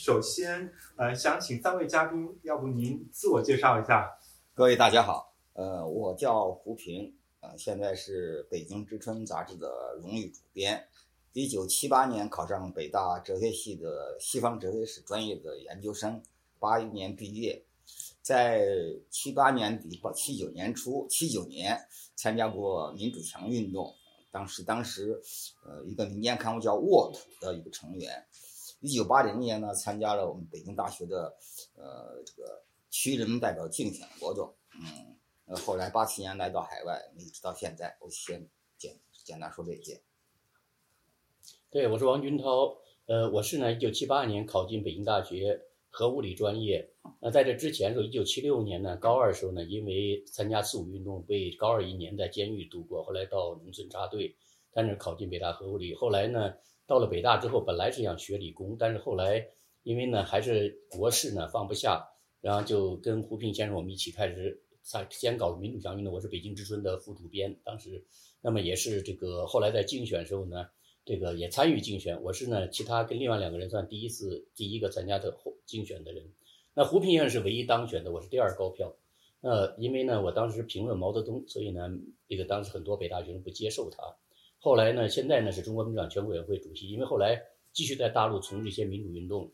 首先呃想请三位嘉宾，要不您自我介绍一下？各位大家好，呃，我叫胡平，呃，现在是《北京之春》杂志的荣誉主编。一九七八年考上北大哲学系的西方哲学史专业的研究生，八一年毕业，在七八年底到七九年初，七九年参加过民主墙运动，当时当时呃一个民间刊物叫《沃土》的一个成员。一九八零年呢，参加了我们北京大学的呃这个区人民代表竞选活动，嗯，呃后来八七年来到海外，一直到现在，我先简简单说这些。对，我是王军涛。呃，我是呢，一九七八年考进北京大学核物理专业。那在这之前，是一九七六年呢，高二时候呢，因为参加四五运动，被高二一年在监狱度过。后来到农村插队，但是考进北大核物理。后来呢，到了北大之后，本来是想学理工，但是后来因为呢，还是国事呢放不下，然后就跟胡平先生我们一起开始在先搞民主墙运动。我是北京之春的副主编，当时，那么也是这个后来在竞选时候呢。这个也参与竞选，我是呢，其他跟另外两个人算第一次第一个参加的后竞选的人。那胡平先生是唯一当选的，我是第二高票。那因为呢，我当时评论毛泽东，所以呢，这个当时很多北大学生不接受他。后来呢，现在呢是中国民主党全国委员会主席，因为后来继续在大陆从事一些民主运动。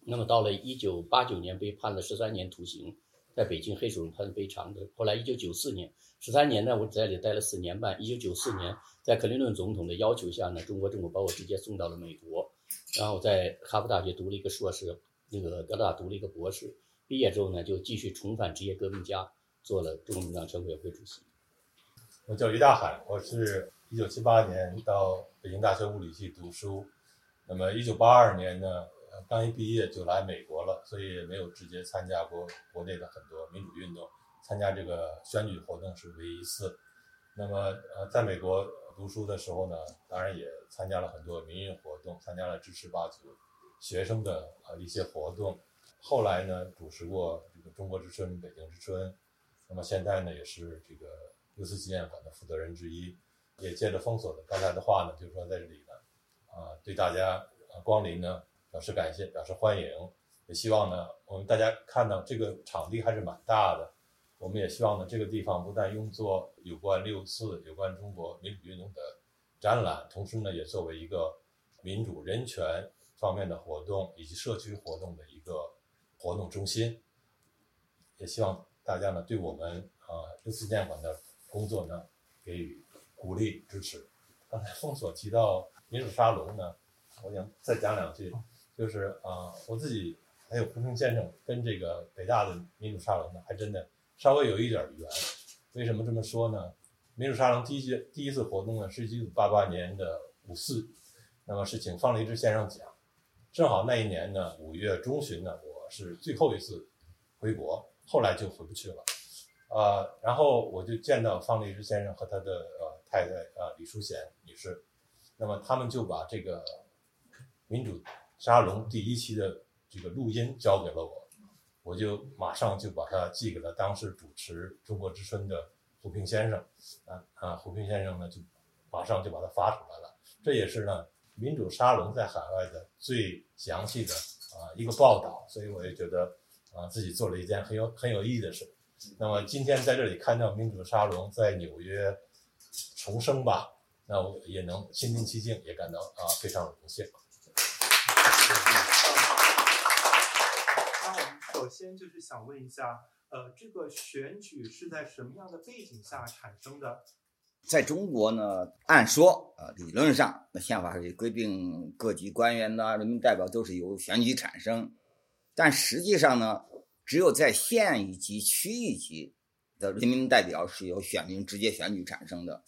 那么到了一九八九年被判了十三年徒刑，在北京黑手判非常的。后来一九九四年。十三年呢，我在里待了四年半。一九九四年，在克林顿总统的要求下呢，中国政府把我直接送到了美国，然后在哈佛大学读了一个硕士，那个哥大读了一个博士。毕业之后呢，就继续重返职业革命家，做了中国民主党全国委员会主席。我叫于大海，我是一九七八年到北京大学物理系读书，那么一九八二年呢，刚一毕业就来美国了，所以没有直接参加过国内的很多民主运动。参加这个选举活动是唯一一次。那么，呃，在美国读书的时候呢，当然也参加了很多民运活动，参加了支持八九学生的呃一些活动。后来呢，主持过这个中国之春、北京之春。那么现在呢，也是这个六四纪念馆的负责人之一。也借着封锁的刚才的话呢，就是说在这里呢，啊，对大家光临呢表示感谢，表示欢迎。也希望呢，我们大家看到这个场地还是蛮大的。我们也希望呢，这个地方不但用作有关六四、有关中国民主运动的展览，同时呢，也作为一个民主人权方面的活动以及社区活动的一个活动中心。也希望大家呢，对我们啊六四纪念馆的工作呢，给予鼓励支持。刚才封锁提到民主沙龙呢，我想再讲两句，就是啊，我自己还有胡平先生跟这个北大的民主沙龙呢，还真的。稍微有一点缘，为什么这么说呢？民主沙龙第一届第一次活动呢，是一九八八年的五四，那么是请方励之先生讲，正好那一年呢，五月中旬呢，我是最后一次回国，后来就回不去了，呃，然后我就见到方励之先生和他的呃太太呃李淑贤女士，那么他们就把这个民主沙龙第一期的这个录音交给了我。我就马上就把它寄给了当时主持中国之春的胡平先生，啊啊，胡平先生呢就马上就把它发出来了。这也是呢民主沙龙在海外的最详细的啊一个报道，所以我也觉得啊自己做了一件很有很有意义的事。那么今天在这里看到民主沙龙在纽约重生吧，那我也能心平气静，也感到啊非常荣幸。那我们首先就是想问一下，呃，这个选举是在什么样的背景下产生的？在中国呢，按说，呃，理论上，那宪法是规定各级官员呐、人民代表都是由选举产生，但实际上呢，只有在县一级、区一级的人民代表是由选民直接选举产生的，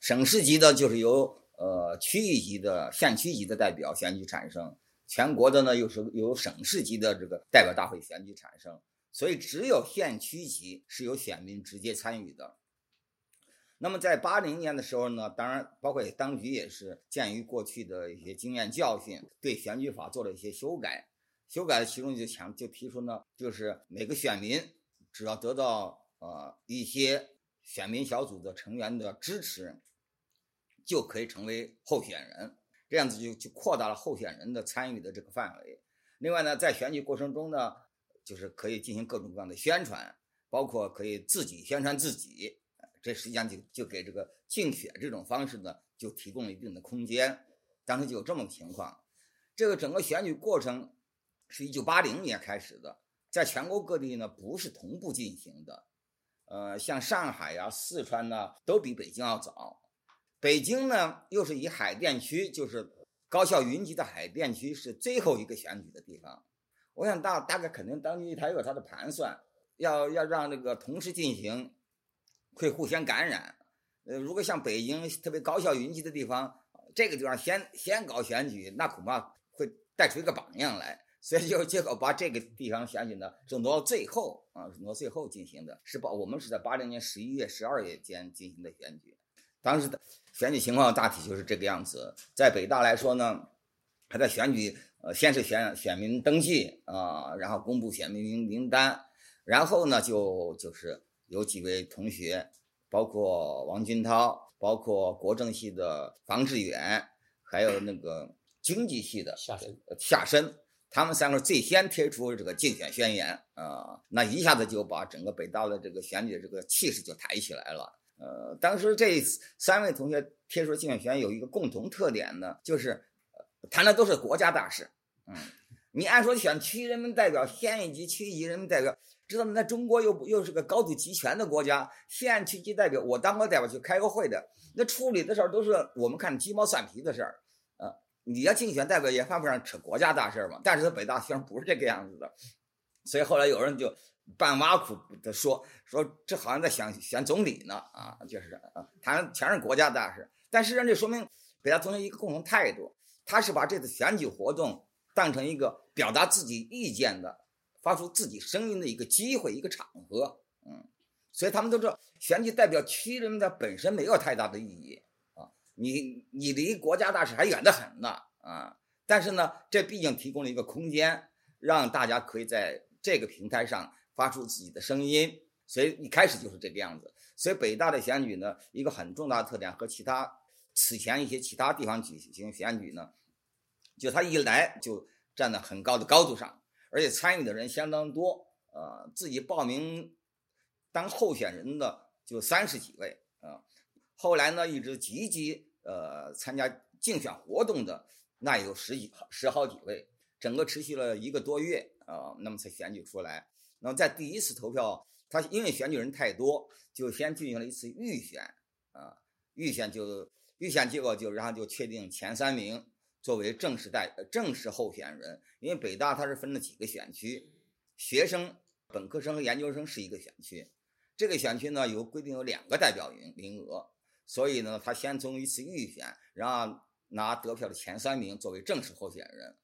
省市级的就是由呃区域级的县区级的代表选举产生。全国的呢，又是由省市级的这个代表大会选举产生，所以只有县区级是由选民直接参与的。那么在八零年的时候呢，当然包括当局也是鉴于过去的一些经验教训，对选举法做了一些修改。修改的其中就强就提出呢，就是每个选民只要得到呃一些选民小组的成员的支持，就可以成为候选人。这样子就就扩大了候选人的参与的这个范围，另外呢，在选举过程中呢，就是可以进行各种各样的宣传，包括可以自己宣传自己，这实际上就就给这个竞选这种方式呢，就提供了一定的空间。当时就有这么个情况，这个整个选举过程是一九八零年开始的，在全国各地呢不是同步进行的，呃，像上海呀、四川呢都比北京要早，北京呢又是以海淀区，就是高校云集的海淀区是最后一个选举的地方。我想大大概肯定当局他有他的盘算，要要让这个同时进行，会互相感染。呃，如果像北京特别高校云集的地方，这个地方先先搞选举，那恐怕会带出一个榜样来，所以就结果把这个地方选举呢，是挪到最后啊，挪到最后进行的，是把我们是在八零年十一月、十二月间进行的选举，当时的选举情况大体就是这个样子。在北大来说呢，还在选举，呃，先是选选民登记啊，然后公布选民名名单，然后呢就就是有几位同学，包括王军涛。包括国政系的房志远，还有那个经济系的夏申，夏申，他们三个最先贴出这个竞选宣言啊，那一下子就把整个北大的这个选举这个气势就抬起来了。呃，当时这三位同学贴出竞选宣言有一个共同特点呢，就是谈的都是国家大事。嗯，你按说选区人民代表、县一级、区一级人民代表。知道吗？那中国又又是个高度集权的国家，县区级代表，我当过代表去开过会的，那处理的事儿都是我们看鸡毛蒜皮的事儿，你要竞选代表也犯不上扯国家大事嘛。但是他北大学生不是这个样子的，所以后来有人就半挖苦的说说这好像在想选总理呢，啊，就是啊，谈全是国家大事。但实际上这说明北大同学一个共同态度，他是把这次选举活动当成一个表达自己意见的。发出自己声音的一个机会，一个场合，嗯，所以他们都知道选举代表区人民的本身没有太大的意义，你你离国家大事还远得很呢啊，但是呢，这毕竟提供了一个空间，让大家可以在这个平台上发出自己的声音，所以一开始就是这个样子。所以北大的选举呢，一个很重大的特点和其他此前一些其他地方举行选举呢，就他一来就站在很高的高度上。而且参与的人相当多，呃，自己报名当候选人的就三十几位啊。后来呢，一直积极呃参加竞选活动的那有十几十好几位，整个持续了一个多月啊，那么才选举出来。那么在第一次投票，他因为选举人太多，就先进行了一次预选啊，预选就预选结果就然后就确定前三名。作为正式代正式候选人，因为北大它是分了几个选区，学生、本科生和研究生是一个选区，这个选区呢有规定有两个代表名名额，所以呢他先从一次预选，然后拿得票的前三名作为正式候选人。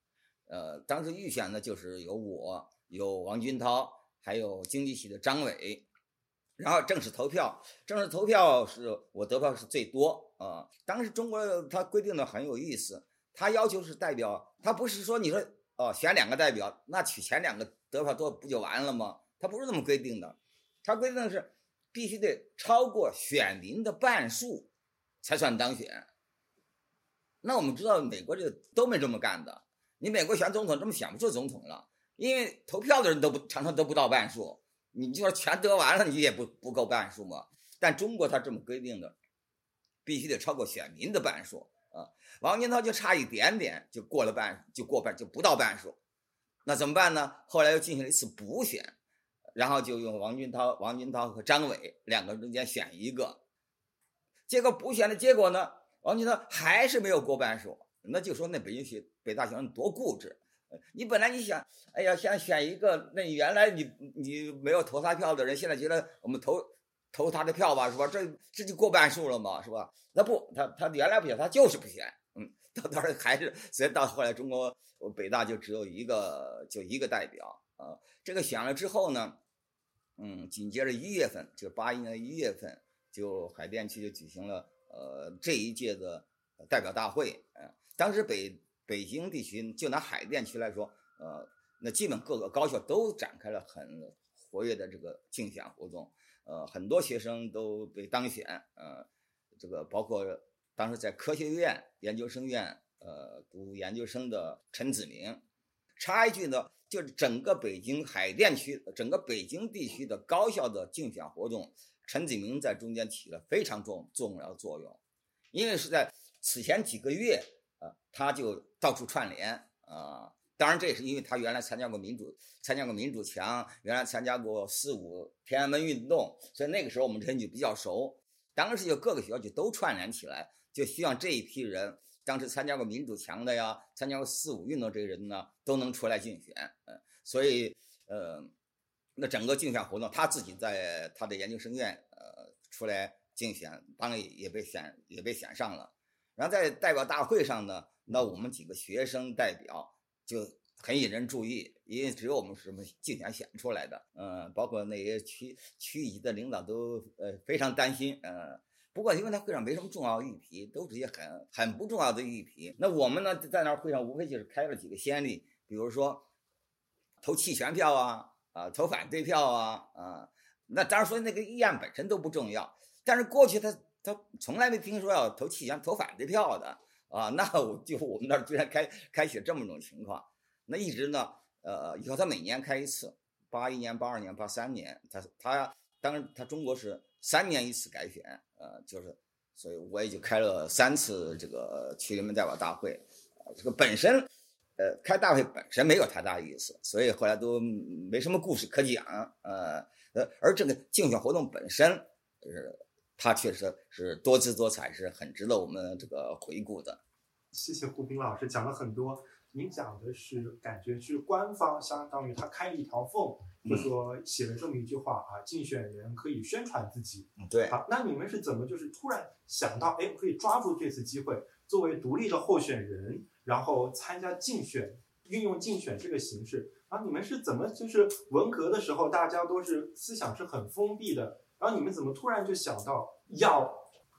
呃，当时预选呢就是有我、有王军涛，还有经济系的张伟，然后正式投票，正式投票是我得票是最多啊。当时中国他规定的很有意思。他要求是代表，他不是说你说哦选两个代表，那取前两个得票多不就完了吗？他不是这么规定的，他规定的是必须得超过选民的半数才算当选。那我们知道美国这都没这么干的，你美国选总统这么选不出总统了，因为投票的人都不常常都不到半数，你就说全得完了，你也不不够半数嘛。但中国他这么规定的，必须得超过选民的半数。啊，王军涛就差一点点就过了半，就过半就不到半数，那怎么办呢？后来又进行了一次补选，然后就用王军涛、王军涛和张伟两个中间选一个，结果补选的结果呢，王军涛还是没有过半数，那就说那北京学北大学生多固执，你本来你想，哎呀想选一个，那你原来你你没有投他票的人，现在觉得我们投。投他的票吧，是吧？这这就过半数了嘛，是吧？那不，他他原来不选，他就是不选，嗯，到到时还是，所以到后来中国北大就只有一个，就一个代表啊。这个选了之后呢，嗯，紧接着一月份，就八一年一月份，就海淀区就举行了呃这一届的代表大会，嗯，当时北北京地区就拿海淀区来说，呃，那基本各个高校都展开了很活跃的这个竞选活动。呃，很多学生都被当选，呃，这个包括当时在科学院研究生院呃读研究生的陈子明，插一句呢，就是整个北京海淀区、整个北京地区的高校的竞选活动，陈子明在中间起了非常重重要的作用，因为是在此前几个月，呃，他就到处串联啊。当然，这也是因为他原来参加过民主，参加过民主墙，原来参加过四五天安门运动，所以那个时候我们人就比较熟。当时就各个学校就都串联起来，就希望这一批人，当时参加过民主墙的呀，参加过四五运动这些人呢，都能出来竞选。嗯，所以呃，那整个竞选活动，他自己在他的研究生院呃出来竞选，当然也被选也被选上了。然后在代表大会上呢，那我们几个学生代表。就很引人注意，因为只有我们什么竞选选出来的，嗯，包括那些区区级的领导都呃非常担心，嗯，不过因为他会上没什么重要议题，都是一些很很不重要的议题。那我们呢在那会上无非就是开了几个先例，比如说投弃权票啊，啊投反对票啊，啊，那当然说那个议案本身都不重要，但是过去他他从来没听说要投弃权投反对票的。啊，那我就我们那儿居然开开启这么种情况，那一直呢，呃，以后他每年开一次，八一年、八二年、八三年，他他当然他中国是三年一次改选，呃，就是，所以我也就开了三次这个区人民代表大会，这个本身，呃，开大会本身没有太大意思，所以后来都没什么故事可讲，呃呃，而这个竞选活动本身，是。他确实是多姿多彩，是很值得我们这个回顾的。谢谢胡斌老师讲了很多，您讲的是感觉是官方相当于他开了一条缝，就说写了这么一句话啊，竞选人可以宣传自己。对。好，那你们是怎么就是突然想到，哎，可以抓住这次机会，作为独立的候选人，然后参加竞选，运用竞选这个形式啊？你们是怎么就是文革的时候，大家都是思想是很封闭的。然后你们怎么突然就想到要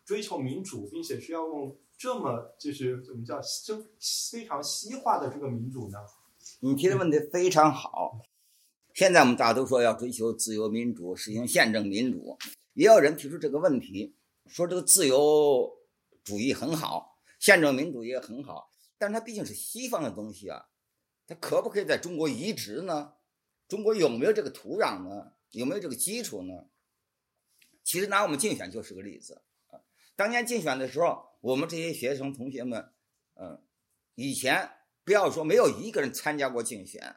追求民主，并且是要用这么就是怎么叫就非常西化的这个民主呢？你提的问题非常好。现在我们大家都说要追求自由民主，实行宪政民主，也有人提出这个问题，说这个自由主义很好，宪政民主也很好，但是它毕竟是西方的东西啊，它可不可以在中国移植呢？中国有没有这个土壤呢？有没有这个基础呢？其实拿我们竞选就是个例子！当年竞选的时候，我们这些学生同学们，嗯，以前不要说没有一个人参加过竞选，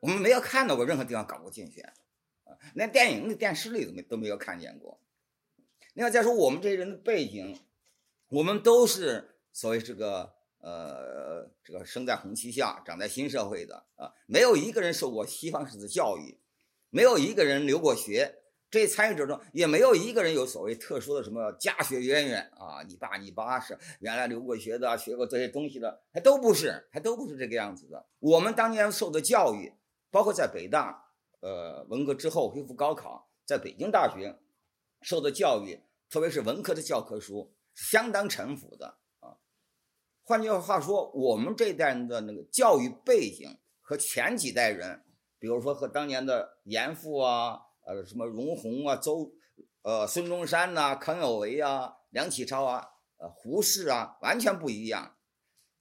我们没有看到过任何地方搞过竞选，啊，连电影里、电视里都没都没有看见过。另外再说我们这些人的背景，我们都是所谓这个呃这个生在红旗下、长在新社会的啊，没有一个人受过西方式的教育，没有一个人留过学。这参与者中也没有一个人有所谓特殊的什么家学渊源啊，你爸你妈是原来留过学的，学过这些东西的，还都不是，还都不是这个样子的。我们当年受的教育，包括在北大，呃，文革之后恢复高考，在北京大学受的教育，特别是文科的教科书，相当陈腐的啊。换句话说，我们这一代人的那个教育背景和前几代人，比如说和当年的严复啊。呃，什么荣闳啊，周，呃，孙中山呐，康有为啊，梁启超啊，呃，胡适啊，完全不一样。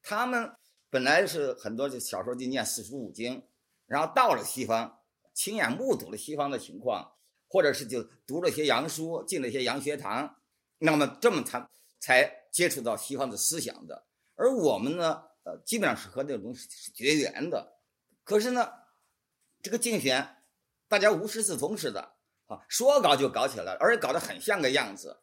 他们本来是很多就小时候就念四书五经，然后到了西方，亲眼目睹了西方的情况，或者是就读了些洋书，进了一些洋学堂，那么这么才才接触到西方的思想的。而我们呢，呃，基本上是和那种东西是绝缘的。可是呢，这个竞选。大家无师自通似的啊，说搞就搞起来，而且搞得很像个样子，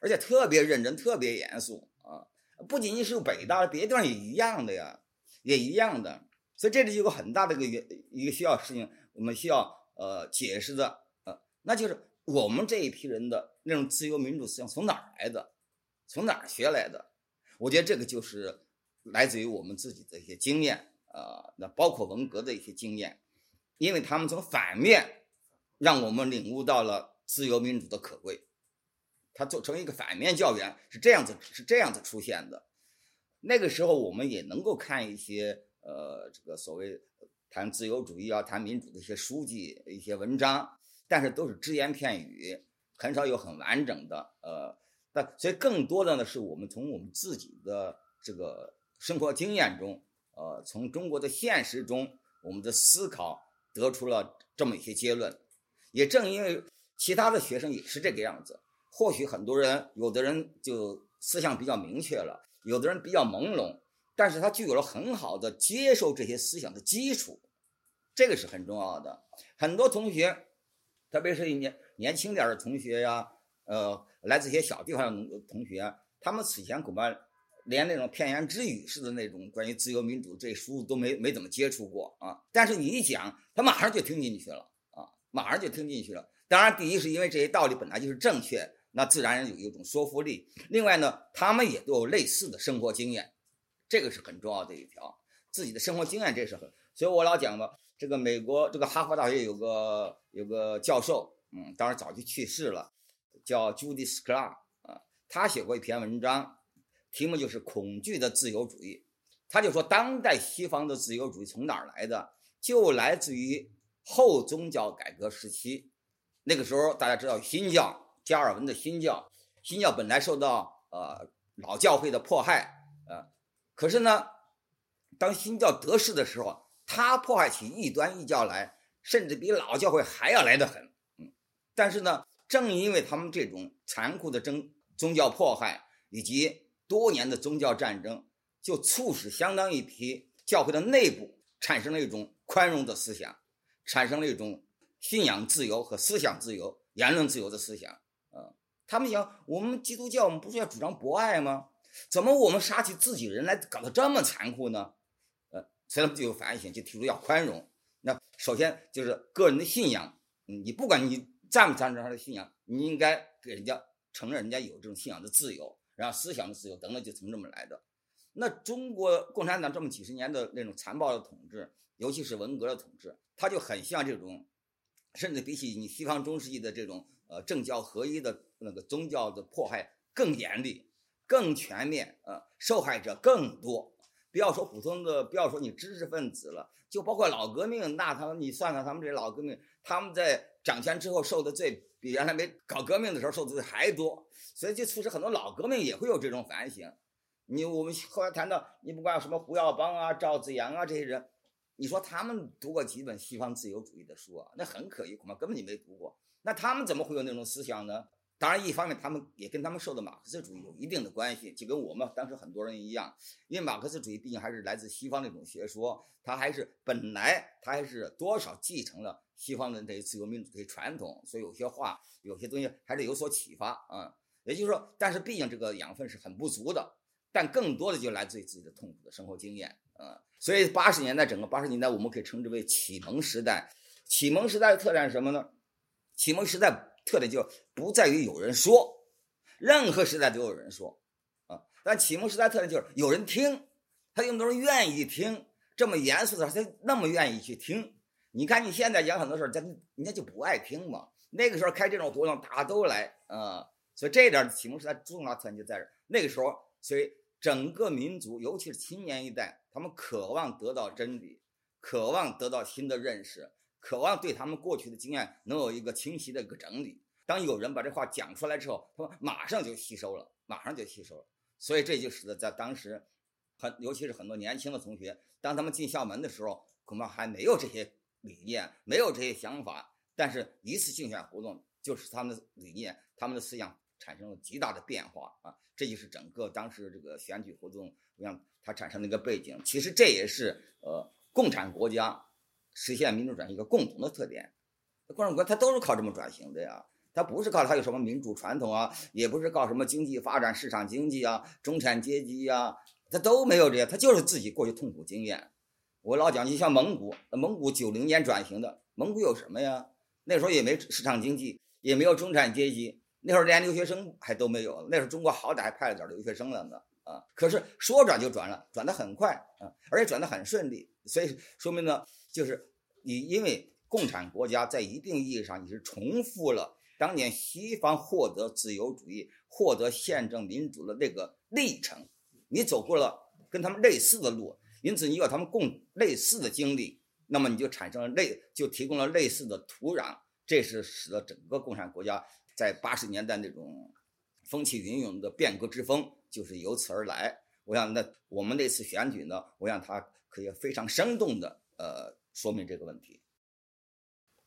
而且特别认真、特别严肃啊！不仅仅是北大，别的地方也一样的呀，也一样的。所以这里有个很大的一个原一个需要事情，我们需要呃解释的呃，那就是我们这一批人的那种自由民主思想从哪儿来的，从哪儿学来的？我觉得这个就是来自于我们自己的一些经验啊，那包括文革的一些经验。因为他们从反面让我们领悟到了自由民主的可贵，他做成一个反面教员是这样子是这样子出现的。那个时候我们也能够看一些呃这个所谓谈自由主义啊谈民主的一些书籍一些文章，但是都是只言片语，很少有很完整的呃。但所以更多的呢是我们从我们自己的这个生活经验中呃，从中国的现实中，我们的思考得出了这么一些结论。也正因为其他的学生也是这个样子，或许很多人，有的人就思想比较明确了，有的人比较朦胧，但是他具有了很好的接受这些思想的基础，这个是很重要的。很多同学，特别是年年轻点的同学呀，呃，来自一些小地方的同学，他们此前恐怕。连那种片言只语式的那种关于自由民主这书都没没怎么接触过啊，但是你一讲，他马上就听进去了啊，马上就听进去了。当然，第一是因为这些道理本来就是正确，那自然有一种说服力。另外呢，他们也都有类似的生活经验，这个是很重要的一条。自己的生活经验这是很，所以我老讲嘛，这个美国这个哈佛大学有个有个教授，嗯，当然早就去世了，叫 Judith Clark 啊，他写过一篇文章。题目就是恐惧的自由主义，他就说，当代西方的自由主义从哪儿来的？就来自于后宗教改革时期。那个时候，大家知道新教，加尔文的新教，新教本来受到呃老教会的迫害，呃，可是呢，当新教得势的时候，他迫害起异端异教来，甚至比老教会还要来得狠。嗯，但是呢，正因为他们这种残酷的争宗教迫害以及多年的宗教战争，就促使相当一批教会的内部产生了一种宽容的思想，产生了一种信仰自由和思想自由、言论自由的思想。啊，他们想，我们基督教，我们不是要主张博爱吗？怎么我们杀起自己人来搞得这么残酷呢？呃，所以他们就有反省，就提出要宽容。那首先就是个人的信仰，你不管你赞不赞成他的信仰，你应该给人家承认人家有这种信仰的自由。然后思想的自由等等就从这么来的。那中国共产党这么几十年的那种残暴的统治，尤其是文革的统治，它就很像这种，甚至比起你西方中世纪的这种呃政教合一的那个宗教的迫害更严厉、更全面，呃，受害者更多。不要说普通的，不要说你知识分子了，就包括老革命，那他们你算算他们这些老革命，他们在掌权之后受的罪，比原来没搞革命的时候受的罪还多。所以就促使很多老革命也会有这种反省。你我们后来谈到，你不管什么胡耀邦啊、赵子阳啊这些人，你说他们读过几本西方自由主义的书啊？那很可疑，恐怕根本就没读过。那他们怎么会有那种思想呢？当然，一方面他们也跟他们受的马克思主义有一定的关系，就跟我们当时很多人一样，因为马克思主义毕竟还是来自西方那种学说，它还是本来它还是多少继承了西方的这些自由民主的传统，所以有些话、有些东西还是有所启发啊。也就是说，但是毕竟这个养分是很不足的，但更多的就来自于自己的痛苦的生活经验啊。所以八十年代整个八十年代，我们可以称之为启蒙时代。启蒙时代的特点是什么呢？启蒙时代特点就不在于有人说，任何时代都有人说啊。但启蒙时代特点就是有人听，他有很多人愿意听，这么严肃的他那么愿意去听。你看你现在讲很多事儿，人家就不爱听嘛。那个时候开这种活动，大家都来啊。所以这点启蒙时代重要特点就在这儿。那个时候，所以整个民族，尤其是青年一代，他们渴望得到真理，渴望得到新的认识，渴望对他们过去的经验能有一个清晰的一个整理。当有人把这话讲出来之后，他们马上就吸收了，马上就吸收了。所以这就使得在当时，很尤其是很多年轻的同学，当他们进校门的时候，恐怕还没有这些理念，没有这些想法，但是一次竞选活动，就是他们的理念，他们的思想。产生了极大的变化啊！这就是整个当时这个选举活动，让它产生的一个背景。其实这也是呃共产国家实现民主转型一个共同的特点。共产国它都是靠这么转型的呀，它不是靠它有什么民主传统啊，也不是靠什么经济发展、市场经济啊、中产阶级呀，它都没有这些，它就是自己过去痛苦经验。我老讲，你像蒙古，蒙古九零年转型的，蒙古有什么呀？那时候也没市场经济，也没有中产阶级。那时候连留学生还都没有，那时候中国好歹还派了点留学生了呢啊！可是说转就转了，转得很快啊，而且转得很顺利，所以说明呢，就是你因为共产国家在一定意义上你是重复了当年西方获得自由主义、获得宪政民主的那个历程，你走过了跟他们类似的路，因此你有他们共类似的经历，那么你就产生了类，就提供了类似的土壤，这是使得整个共产国家。在八十年代那种风起云涌的变革之风，就是由此而来。我想，那我们那次选举呢，我想它可以非常生动的呃说明这个问题。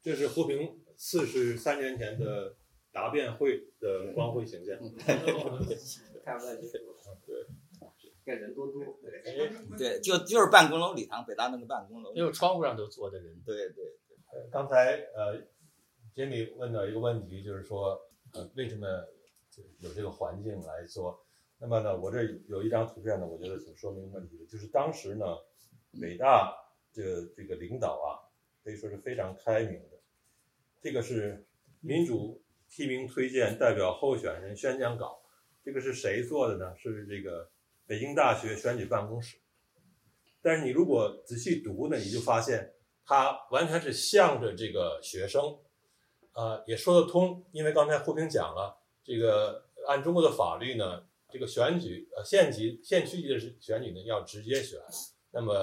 这是胡平四十三年前的答辩会的 光辉形象。看不到清楚。对，看人多多。对，就就是办公楼礼堂，北大那个办公楼。因为窗户上都坐的人。对对。对，刚才呃，杰米问到一个问题，就是说呃，为什么有这个环境来做？那么呢，我这有一张图片呢，我觉得挺说明问题的，就是当时呢，北大这个这个领导啊，可以说是非常开明的。这个是民主提名推荐代表候选人宣讲稿，这个是谁做的呢？是这个北京大学选举办公室。但是你如果仔细读呢，你就发现他完全是向着这个学生，啊，也说得通。因为刚才胡平讲了，这个按中国的法律呢，这个选举呃县级县区级的选举呢要直接选，那么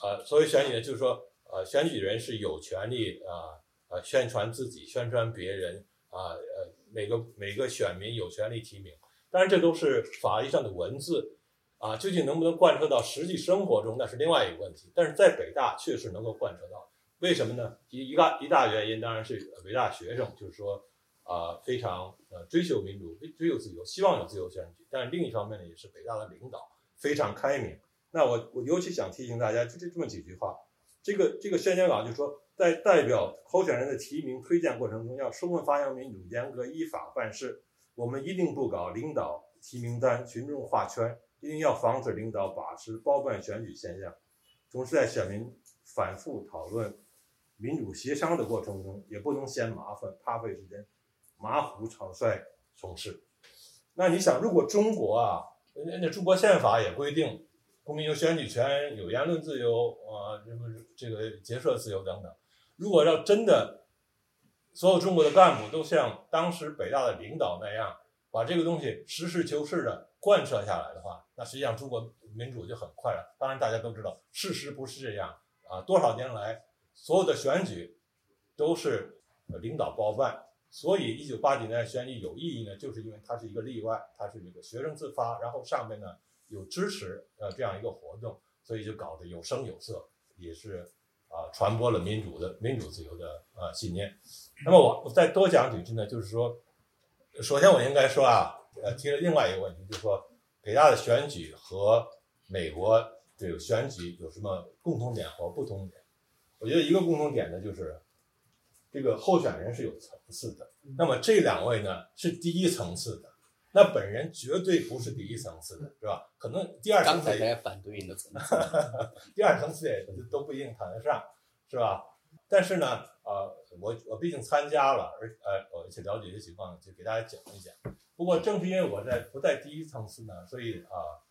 呃所谓选举呢，就是说呃选举人是有权利啊。呃，宣传自己，宣传别人啊，呃，每个每个选民有权利提名，当然这都是法律上的文字啊，究竟能不能贯彻到实际生活中，那是另外一个问题。但是在北大确实能够贯彻到，为什么呢？一一个一大原因当然是北大学生就是说啊，非常呃追求民主，追求自由，希望有自由选举。但是另一方面呢，也是北大的领导非常开明。那我我尤其想提醒大家，就这这么几句话，这个这个宣讲稿就说。在代表候选人的提名推荐过程中，要充分发扬民主，严格依法办事。我们一定不搞领导提名单、群众画圈，一定要防止领导把持包办选举现象。同时，在选民反复讨论、民主协商的过程中，也不能嫌麻烦、怕费时间、马虎草率从事。那你想，如果中国啊，人家中国宪法也规定，公民有选举权、有言论自由啊，什么这个结社自由等等。如果要真的，所有中国的干部都像当时北大的领导那样，把这个东西实事求是的贯彻下来的话，那实际上中国民主就很快了。当然，大家都知道，事实不是这样啊。多少年来，所有的选举都是领导包办，所以一九八几年选举有意义呢，就是因为它是一个例外，它是这个学生自发，然后上面呢有支持呃这样一个活动，所以就搞得有声有色，也是。啊，传播了民主的民主自由的啊信念。那么我我再多讲几句呢，就是说，首先我应该说啊，呃，提了另外一个问题，就是说，北大的选举和美国这个选举有什么共同点和不同点？我觉得一个共同点呢，就是这个候选人是有层次的。那么这两位呢是第一层次的。那本人绝对不是第一层次的，是吧？可能第二层次也反对的层次，第二层次也都不一定谈得上，是吧？但是呢，呃，我我毕竟参加了，而呃，而且了解一些情况，就给大家讲一讲。不过正是因为我在不在第一层次呢，所以啊，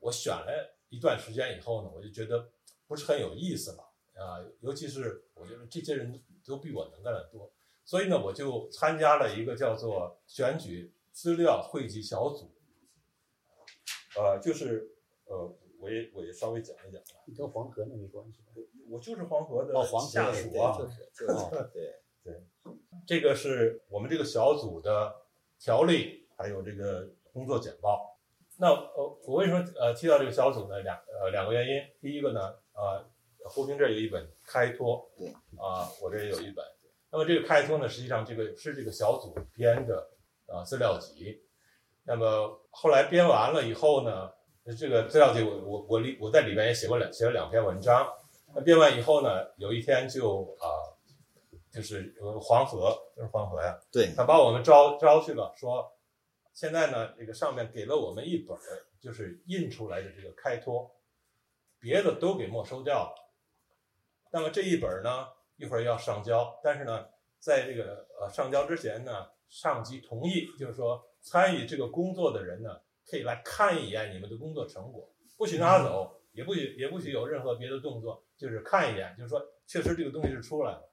我选了一段时间以后呢，我就觉得不是很有意思了啊。尤其是我觉得这些人都比我能干的多，所以呢，我就参加了一个叫做选举。资料汇集小组，呃，就是呃，我也我也稍微讲一讲吧。你跟黄河那没关系吧？我就是黄河的下属啊，就是就是对对。这个是我们这个小组的条例，还有这个工作简报。那呃，我为什么呃提到这个小组呢？两呃两个原因。第一个呢，呃，胡平这有一本开脱，对啊，我这也有一本。那么这个开脱呢，实际上这个是这个小组编的。啊，资料集，那么后来编完了以后呢，这个资料集我我我里我在里面也写过两写了两篇文章。那编完以后呢，有一天就啊，就是黄河，就是黄河呀，对，他把我们招招去了，说现在呢，这个上面给了我们一本就是印出来的这个开脱，别的都给没收掉了。那么这一本呢，一会儿要上交，但是呢，在这个呃上交之前呢。上级同意，就是说参与这个工作的人呢，可以来看一眼你们的工作成果，不许拿走，也不许也不许有任何别的动作，就是看一眼，就是说确实这个东西是出来了。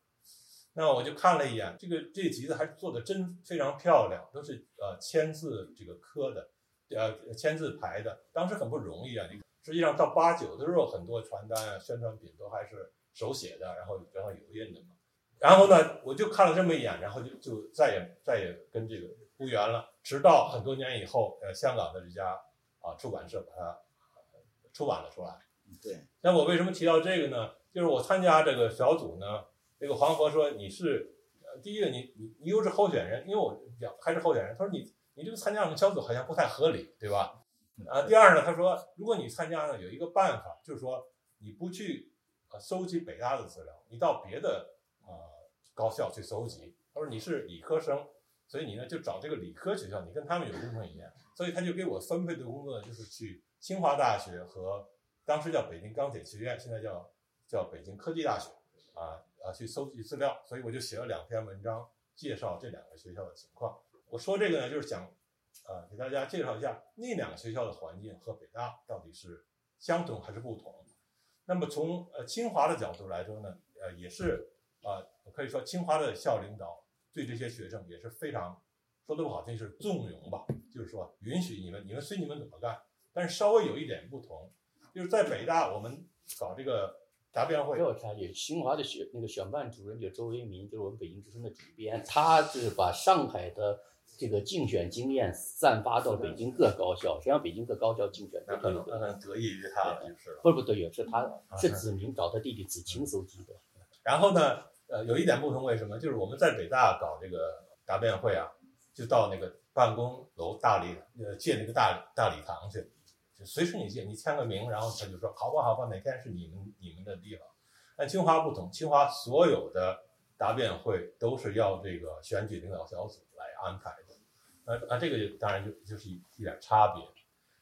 那我就看了一眼，这个这集子还做的真非常漂亮，都是呃签字这个刻的，呃签字排的，当时很不容易啊。实际上到八九的时候，很多传单啊、宣传品都还是手写的，然后然后油印的嘛。然后呢，我就看了这么一眼，然后就就再也再也跟这个无缘了。直到很多年以后，呃，香港的这家啊出版社把它出版了出来。对，那我为什么提到这个呢？就是我参加这个小组呢，这个黄河说你是，呃，第一个你你你又是候选人，因为我表还是候选人，他说你你这个参加我们小组好像不太合理，对吧？啊，第二呢，他说如果你参加呢，有一个办法，就是说你不去呃收集北大的资料，你到别的呃高校去搜集。他说你是理科生，所以你呢就找这个理科学校，你跟他们有共同语言，所以他就给我分配的工作呢就是去清华大学和当时叫北京钢铁学院，现在叫叫北京科技大学啊啊去搜集资料，所以我就写了两篇文章介绍这两个学校的情况。我说这个呢，就是想啊给大家介绍一下那两个学校的环境和北大到底是相同还是不同。那么从呃清华的角度来说呢，呃也是啊可以说清华的校领导对这些学生也是非常说的不好听是纵容吧，就是说允许你们你们随你们怎么干，但是稍微有一点不同，就是在北大我们搞这个答辩会没有差距，清华的选那个选办主任叫周为民，就是我们北京之声的主编，他是把上海的这个竞选经验散发到北京各高校，实际上北京各高校竞选都那可能可能得益于他就是了。不是不对，是他是子明找他弟弟子清搜集的。然后呢，呃，有一点不同，为什么？就是我们在北大搞这个答辩会啊，就到那个办公楼大礼，呃，借那个大大礼堂去，就随时你借，你签个名，然后他就说好吧，好吧，哪天是你们你们的地方。但清华不同，清华所有的答辩会都是要这个选举领导小组来安排的，那那这个就当然就就是一一点差别。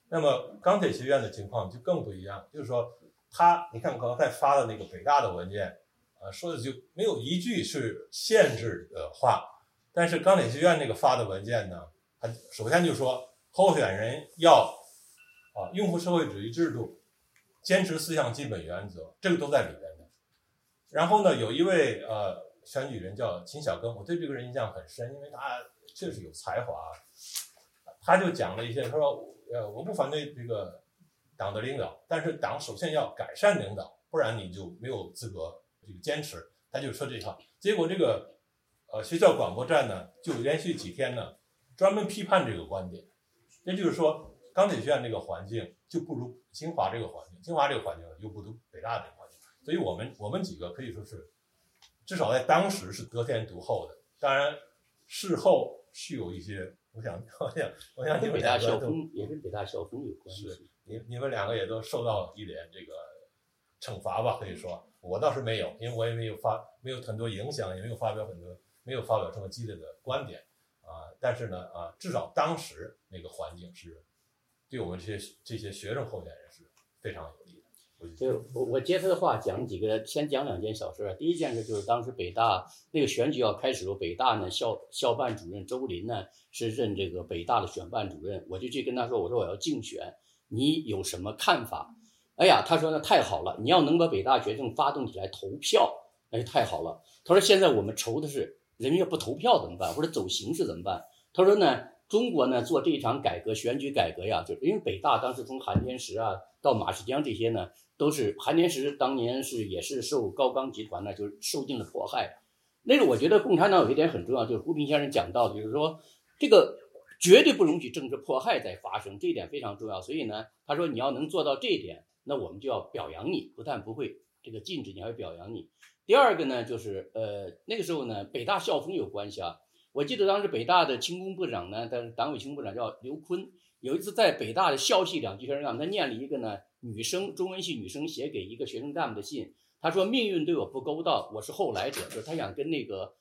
那么钢铁学院的情况就更不一样，就是说他，你看刚才发的那个北大的文件。呃，说的就没有一句是限制的话，但是钢铁学院那个发的文件呢，它首先就说候选人要啊拥护社会主义制度，坚持四项基本原则，这个都在里边的。然后呢，有一位呃选举人叫秦小庚，我对这个人印象很深，因为他确实有才华。他就讲了一些，他说呃我不反对这个党的领导，但是党首先要改善领导，不然你就没有资格。这个坚持，他就说这套。结果这个呃学校广播站呢，就连续几天呢，专门批判这个观点。也就是说，钢铁学院这个环境就不如清华这个环境，清华这个环境又不如北大这个环境。所以我们我们几个可以说是，至少在当时是得天独厚的。当然，事后是有一些，我想，我想，我想你们两个都也跟北大校风有关系。是你你们两个也都受到一点这个惩罚吧，可以说。我倒是没有，因为我也没有发，没有很多影响，也没有发表很多，没有发表这么激烈的观点啊。但是呢，啊，至少当时那个环境是，对我们这些这些学生候选人是非常有利的。我就就我我接他的话讲几个，先讲两件小事。第一件事就是当时北大那个选举要开始的时候，北大呢校校办主任周林呢是任这个北大的选办主任，我就去跟他说，我说我要竞选，你有什么看法？哎呀，他说那太好了，你要能把北大学生发动起来投票，那就太好了。他说现在我们愁的是人家不投票怎么办，或者走形式怎么办？他说呢，中国呢做这一场改革选举改革呀，就是因为北大当时从韩天石啊到马世江这些呢，都是韩天石当年是也是受高刚集团呢就是受尽了迫害。那个我觉得共产党有一点很重要，就是胡平先生讲到的，就是说这个绝对不容许政治迫害再发生，这一点非常重要。所以呢，他说你要能做到这一点。那我们就要表扬你，不但不会这个禁止你，还会表扬你。第二个呢，就是呃那个时候呢，北大校风有关系啊。我记得当时北大的轻工部长呢，但是党委轻工部长叫刘坤，有一次在北大的校系两级学生干部，他念了一个呢女生中文系女生写给一个学生干部的信，他说命运对我不公道，我是后来者，就是他想跟那个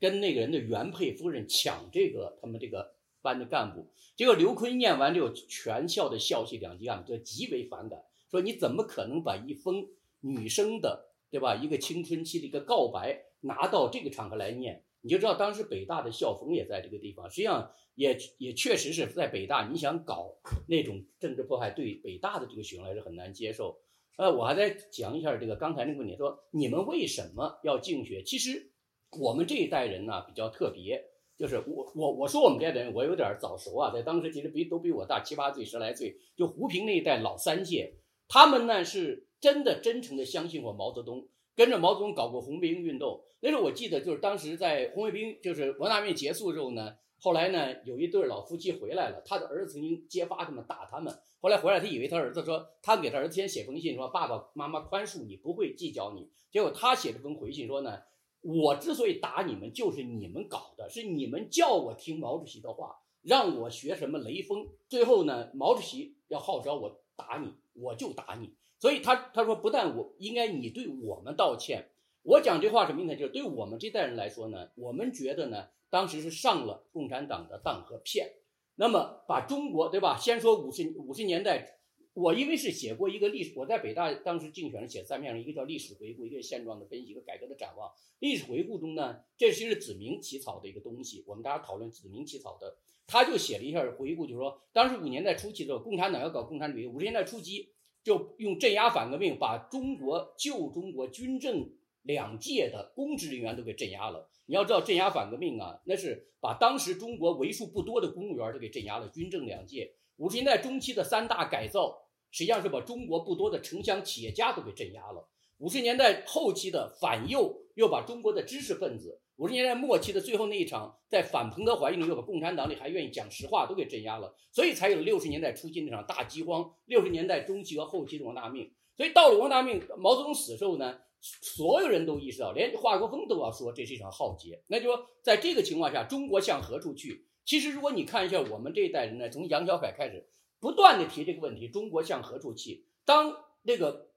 跟那个人的原配夫人抢这个他们这个班的干部。结果刘坤念完之后，全校的校系两级干部都极为反感。说你怎么可能把一封女生的，对吧？一个青春期的一个告白拿到这个场合来念，你就知道当时北大的校风也在这个地方。实际上也也确实是在北大，你想搞那种政治迫害，对北大的这个学生来说很难接受。呃，我还在讲一下这个刚才那个问题，说你们为什么要竞选？其实我们这一代人呢比较特别，就是我我我说我们这代人，我有点早熟啊，在当时其实比都比我大七八岁十来岁，就胡平那一代老三届。他们呢是真的真诚的相信过毛泽东，跟着毛泽东搞过红卫兵运动。那时候我记得，就是当时在红卫兵就是文大革命结束之后呢，后来呢，有一对老夫妻回来了，他的儿子曾经揭发他们、打他们。后来回来，他以为他儿子说，他给他儿子先写封信说：“爸爸妈妈宽恕你，不会计较你。”结果他写了封回信说呢：“我之所以打你们，就是你们搞的，是你们叫我听毛主席的话，让我学什么雷锋。最后呢，毛主席要号召我打你，我就打你。所以他他说，不但我应该你对我们道歉。我讲这话什么意思？就是对我们这代人来说呢，我们觉得呢。”当时是上了共产党的当和骗，那么把中国对吧？先说五十五十年代，我因为是写过一个历史，我在北大当时竞选写三篇，一个叫历史回顾，一个现状的分析，一个改革的展望。历史回顾中呢，这是子明起草的一个东西，我们大家讨论子明起草的，他就写了一下回顾，就是说当时五年代初期的时候，共产党要搞共产主义，五十年代初期就用镇压反革命，把中国旧中国军政两界的公职人员都给镇压了。你要知道镇压反革命啊，那是把当时中国为数不多的公务员都给镇压了，军政两界。五十年代中期的三大改造，实际上是把中国不多的城乡企业家都给镇压了。五十年代后期的反右，又把中国的知识分子；五十年代末期的最后那一场，在反彭德怀运动，又把共产党里还愿意讲实话都给镇压了。所以才有六十年代初期那场大饥荒，六十年代中期和后期的王大命。所以到了王大命，毛泽东死时候呢？所有人都意识到，连华国锋都要说这是一场浩劫。那就说，在这个情况下，中国向何处去？其实，如果你看一下我们这一代人呢，从杨小凯开始，不断的提这个问题：中国向何处去？当那个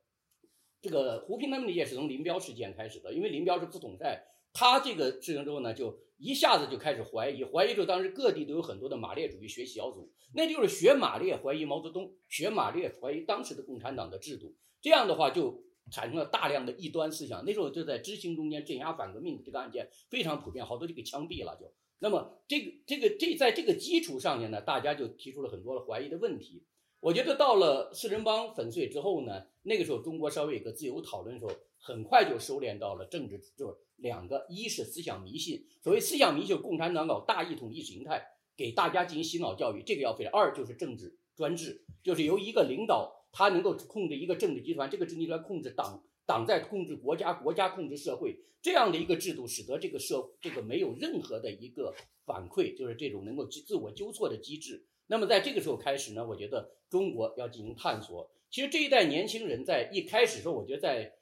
这个胡平他们也是从林彪事件开始的，因为林彪是副统帅，他这个事情之后呢，就一下子就开始怀疑，怀疑就，当时各地都有很多的马列主义学习小组，那就是学马列怀疑毛泽东，学马列怀疑当时的共产党的制度，这样的话就。产生了大量的异端思想，那时候就在知青中间镇压反革命这个案件非常普遍，好多就给枪毙了。就那么这个这个这在这个基础上面呢，大家就提出了很多的怀疑的问题。我觉得到了四人帮粉碎之后呢，那个时候中国稍微有个自由讨论的时候，很快就收敛到了政治，就是两个：一是思想迷信，所谓思想迷信，共产党搞大一统意识形态，给大家进行洗脑教育，这个要废；二就是政治专制，就是由一个领导。他能够控制一个政治集团，这个政治集团控制党，党在控制国家，国家控制社会，这样的一个制度，使得这个社这个没有任何的一个反馈，就是这种能够自我纠错的机制。那么在这个时候开始呢，我觉得中国要进行探索。其实这一代年轻人在一开始时候，我觉得在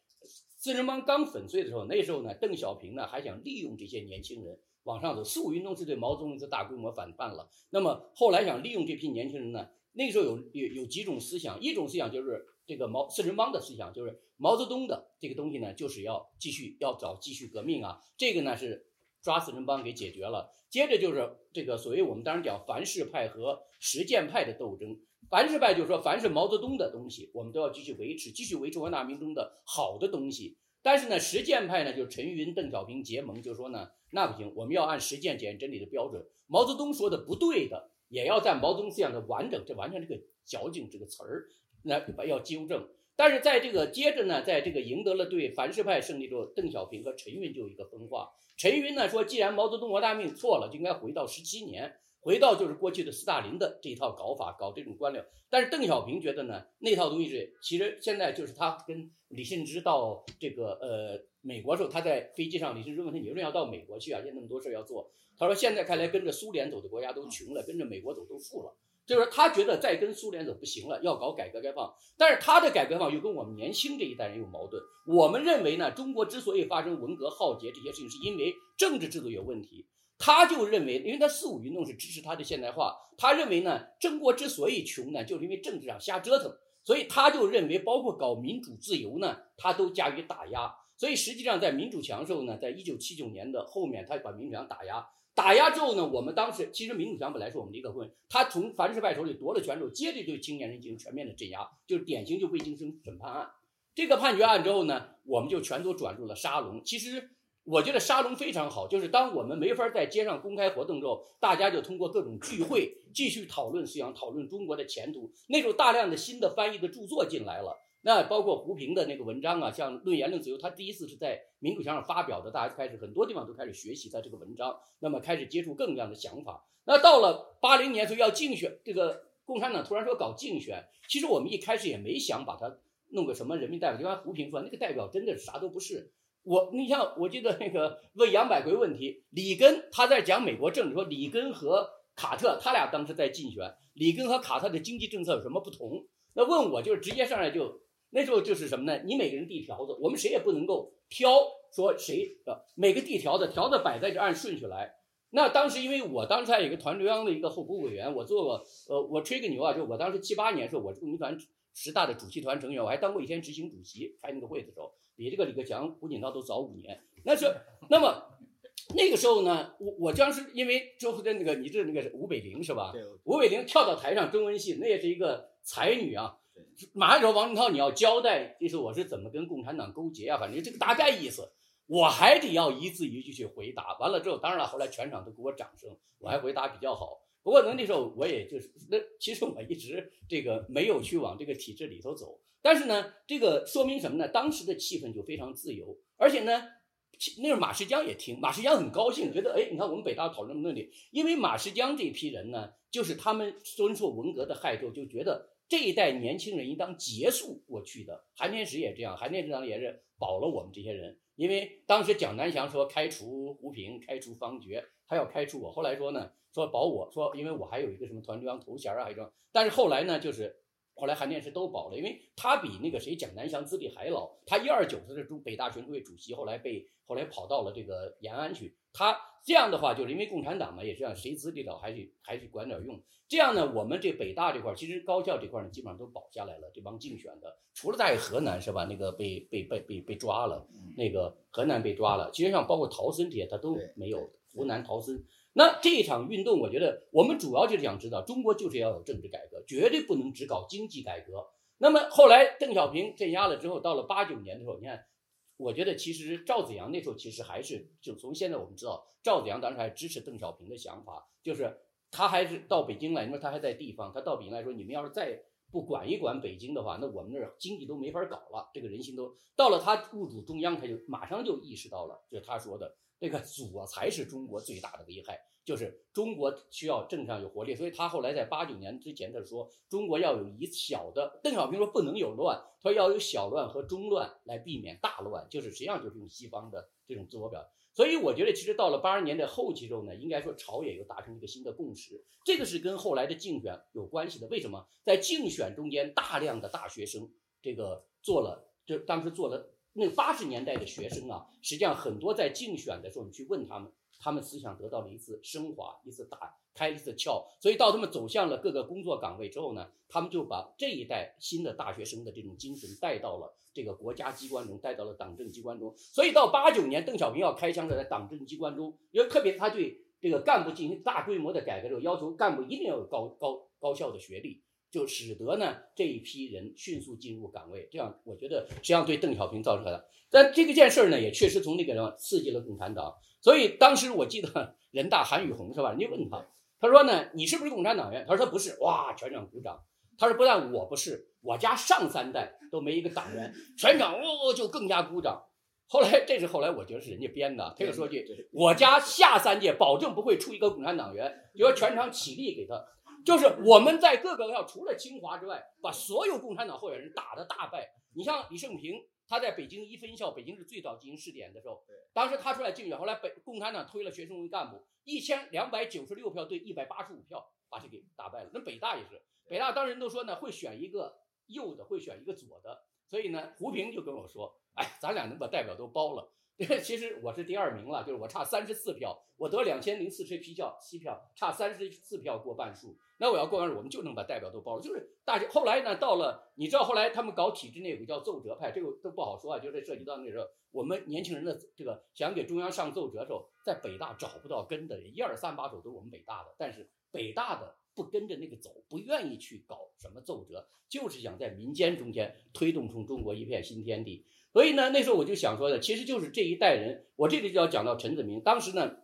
四人帮刚粉碎的时候，那时候呢，邓小平呢还想利用这些年轻人往上走。四五运动是对毛泽东一次大规模反叛了，那么后来想利用这批年轻人呢。那时候有有有几种思想，一种思想就是这个毛四人帮的思想，就是毛泽东的这个东西呢，就是要继续要找继续革命啊。这个呢是抓四人帮给解决了。接着就是这个所谓我们当时讲凡是派和实践派的斗争。凡是派就是说凡是毛泽东的东西，我们都要继续维持，继续维持广大民众的好的东西。但是呢，实践派呢，就是陈云、邓小平结盟，就说呢，那不行，我们要按实践检验真理的标准。毛泽东说的不对的。也要在毛泽东思想的完整，这完全这个矫情这个词儿，那要纠正。但是在这个接着呢，在这个赢得了对凡是派胜利之后，邓小平和陈云就有一个分化。陈云呢说，既然毛泽东王大命错了，就应该回到十七年，回到就是过去的斯大林的这一套搞法，搞这种官僚。但是邓小平觉得呢，那套东西是其实现在就是他跟李信之到这个呃美国时候，他在飞机上，李信之问他，你为什么要到美国去啊？现在那么多事要做。他说：“现在看来，跟着苏联走的国家都穷了，跟着美国走都富了。就是他觉得再跟苏联走不行了，要搞改革开放。但是他的改革开放又跟我们年轻这一代人有矛盾。我们认为呢，中国之所以发生文革浩劫这些事情，是因为政治制度有问题。他就认为，因为他四五运动是支持他的现代化，他认为呢，中国之所以穷呢，就是因为政治上瞎折腾。所以他就认为，包括搞民主自由呢，他都加以打压。所以实际上，在民主强时候呢，在一九七九年的后面，他把民主强打压。”打压之后呢，我们当时其实民主强本来是我们的一个会，他从凡是派手里夺了权之后，接着对青年人进行全面的镇压，就是典型就未经审审判案。这个判决案之后呢，我们就全都转入了沙龙。其实我觉得沙龙非常好，就是当我们没法在街上公开活动之后，大家就通过各种聚会继续讨论思想，讨论中国的前途。那时候大量的新的翻译的著作进来了。那包括胡平的那个文章啊，像《论言论自由》，他第一次是在民主墙上发表的，大家开始很多地方都开始学习他这个文章，那么开始接触更样的想法。那到了八零年时候要竞选，这个共产党突然说搞竞选，其实我们一开始也没想把它弄个什么人民代表，就像胡平说，那个代表真的是啥都不是。我你像我记得那个问杨百奎问题，里根他在讲美国政治，说里根和卡特他俩当时在竞选，里根和卡特的经济政策有什么不同？那问我就是直接上来就那时候就是什么呢？你每个人递条子，我们谁也不能够挑说谁呃每个递条子，条子摆在这按顺序来。那当时因为我当时还有一个团中央的一个候补委员，我做过呃我吹个牛啊，就我当时七八年的时候，我是共青团十大的主席团成员，我还当过一天执行主席，开那个会的时候，比这个李克强、胡锦涛都早五年。那是那么那个时候呢，我我当时因为就跟那个你这那个吴北玲是吧？对，吴北玲跳到台上中文系，那也是一个才女啊。马上说王金涛，你要交代，就是我是怎么跟共产党勾结啊？反正这个大概意思，我还得要一字一句去回答。完了之后，当然了，后来全场都给我掌声，我还回答比较好。不过呢，那时候我也就是那其实我一直这个没有去往这个体制里头走。但是呢，这个说明什么呢？当时的气氛就非常自由，而且呢，那时候马世江也听，马世江很高兴，觉得哎，你看我们北大讨论那里，因为马世江这批人呢，就是他们深受文革的害之后，就觉得这一代年轻人应当结束过去的。韩天石也这样，韩天石当时也是保了我们这些人，因为当时蒋南翔说开除胡平，开除方觉，他要开除我。后来说呢，说保我说，因为我还有一个什么团中央头衔啊，还是，但是后来呢，就是。后来韩建石都保了，因为他比那个谁蒋南翔资历还老，他一二九他是中北大全科会主席，后来被后来跑到了这个延安去。他这样的话，就是因为共产党嘛，也是这样，谁资历老还是还是管点用。这样呢，我们这北大这块，其实高校这块呢，基本上都保下来了。这帮竞选的，除了在河南是吧？那个被被被被被抓了，那个河南被抓了。其实像包括陶森这些，他都没有。湖南陶森。那这场运动，我觉得我们主要就是想知道，中国就是要有政治改革，绝对不能只搞经济改革。那么后来邓小平镇压了之后，到了八九年的时候，你看，我觉得其实赵子阳那时候其实还是，就从现在我们知道，赵子阳当时还支持邓小平的想法，就是他还是到北京来，因为他还在地方，他到北京来说，你们要是再不管一管北京的话，那我们那儿经济都没法搞了，这个人心都到了他入主中央，他就马上就意识到了，就他说的。这个左才是中国最大的危害，就是中国需要政上有活力，所以他后来在八九年之前，他说中国要有一小的。邓小平说不能有乱，他说要有小乱和中乱来避免大乱，就是实际上就是用西方的这种自我表。所以我觉得其实到了八十年代后期之后呢，应该说朝野又达成一个新的共识，这个是跟后来的竞选有关系的。为什么在竞选中间大量的大学生这个做了，就当时做了。那八十年代的学生啊，实际上很多在竞选的时候，你去问他们，他们思想得到了一次升华，一次打开，一次窍。所以到他们走向了各个工作岗位之后呢，他们就把这一代新的大学生的这种精神带到了这个国家机关中，带到了党政机关中。所以到八九年，邓小平要开枪的在党政机关中，因为特别他对这个干部进行大规模的改革，之后，要求干部一定要有高高高校的学历。就使得呢这一批人迅速进入岗位，这样我觉得实际上对邓小平造成的。但这个件事呢，也确实从那个人刺激了共产党。所以当时我记得 人大韩宇红是吧？人家问他，他说呢，你是不是共产党员？他说他不是。哇，全场鼓掌。他说不但我不是，我家上三代都没一个党员。全场哦就更加鼓掌。后来这是后来我觉得是人家编的，他又说句，我家下三届保证不会出一个共产党员。就说全场起立给他。就是我们在各个学校，除了清华之外，把所有共产党候选人打得大败。你像李胜平，他在北京一分校，北京是最早进行试点的时候，当时他出来竞选，后来北共产党推了学生会干部，一千两百九十六票对一百八十五票，把他给打败了。那北大也是，北大当时人都说呢，会选一个右的，会选一个左的，所以呢，胡平就跟我说，哎，咱俩能把代表都包了。其实我是第二名了，就是我差三十四票，我得两千零四十七票，七票差三十四票过半数。那我要过完，我们就能把代表都包了。就是大家后来呢，到了你知道后来他们搞体制内有个叫奏折派，这个都不好说啊。就是涉及到那时候我们年轻人的这个想给中央上奏折的时候，在北大找不到跟的，一二三把手都是我们北大的，但是北大的不跟着那个走，不愿意去搞什么奏折，就是想在民间中间推动出中国一片新天地。所以呢，那时候我就想说的，其实就是这一代人。我这里就要讲到陈子明，当时呢，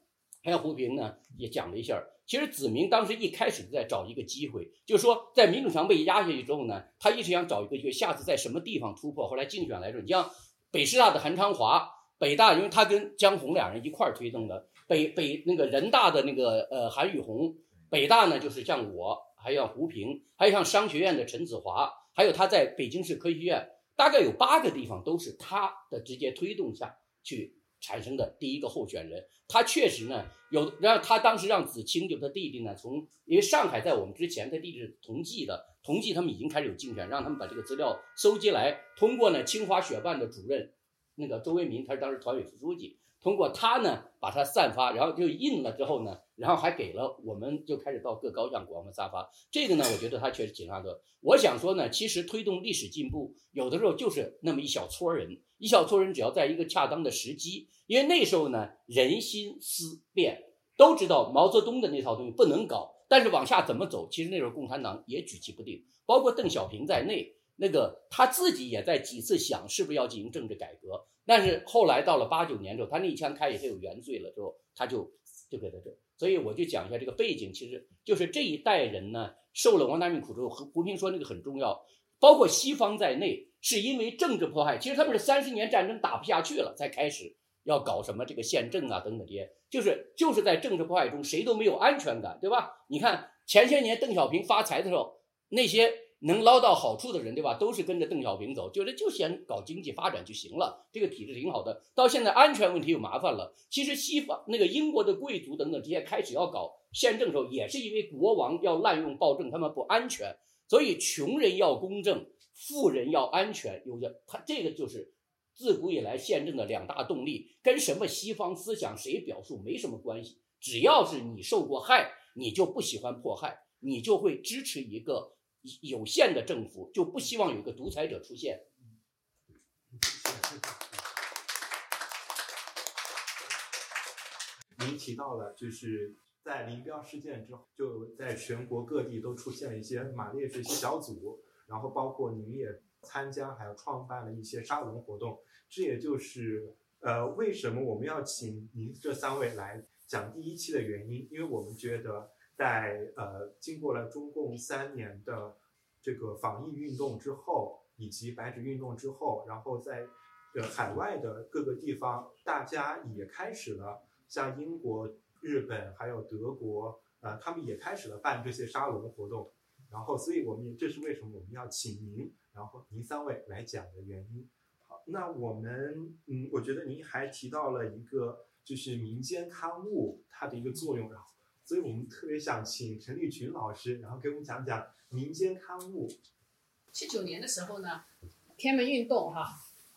还有胡平呢，也讲了一下。其实子明当时一开始在找一个机会，就是说在民主墙被压下去之后呢，他一直想找一个机会，下次在什么地方突破。后来竞选来说，你像北师大的韩昌华，北大因为他跟江红两人一块推动的，北北那个人大的那个呃韩宇红，北大呢就是像我，还有胡平，还有像商学院的陈子华，还有他在北京市科学院。大概有八个地方都是他的直接推动下去产生的第一个候选人。他确实呢有，然后他当时让子清就他弟弟呢从，因为上海在我们之前，他弟弟是同济的，同济他们已经开始有竞选，让他们把这个资料收集来，通过呢清华学办的主任那个周为民，他是当时团委副书记。通过他呢，把它散发，然后就印了之后呢，然后还给了我们，就开始到各高校广泛散发。这个呢，我觉得他确实挺那个。我想说呢，其实推动历史进步，有的时候就是那么一小撮人，一小撮人只要在一个恰当的时机，因为那时候呢，人心思变，都知道毛泽东的那套东西不能搞，但是往下怎么走，其实那时候共产党也举棋不定，包括邓小平在内，那个他自己也在几次想是不是要进行政治改革。但是后来到了八九年之后，他那一枪开也是有原罪了之后，他就就给他这，所以我就讲一下这个背景，其实就是这一代人呢受了王大命苦之后，和胡平说那个很重要，包括西方在内，是因为政治迫害，其实他们是三十年战争打不下去了，才开始要搞什么这个宪政啊等等这些，就是就是在政治迫害中谁都没有安全感，对吧？你看前些年邓小平发财的时候，那些。能捞到好处的人，对吧？都是跟着邓小平走，觉得就先搞经济发展就行了，这个体制挺好的。到现在安全问题又麻烦了。其实西方那个英国的贵族等等这些开始要搞宪政的时候，也是因为国王要滥用暴政，他们不安全。所以穷人要公正，富人要安全。有的他这个就是自古以来宪政的两大动力，跟什么西方思想谁表述没什么关系。只要是你受过害，你就不喜欢迫害，你就会支持一个。有限的政府就不希望有一个独裁者出现。您提到了，就是在林彪事件之后，就在全国各地都出现了一些马列学习小组，然后包括您也参加，还有创办了一些沙龙活动。这也就是呃，为什么我们要请您这三位来讲第一期的原因，因为我们觉得。在呃，经过了中共三年的这个防疫运动之后，以及白纸运动之后，然后在呃海外的各个地方，大家也开始了像英国、日本还有德国，呃，他们也开始了办这些沙龙活动。然后，所以我们这是为什么我们要请您，然后您三位来讲的原因。好，那我们嗯，我觉得您还提到了一个，就是民间刊物它的一个作用，然后。所以我们特别想请陈立群老师，然后给我们讲讲民间刊物。七九年的时候呢，天安门运动哈，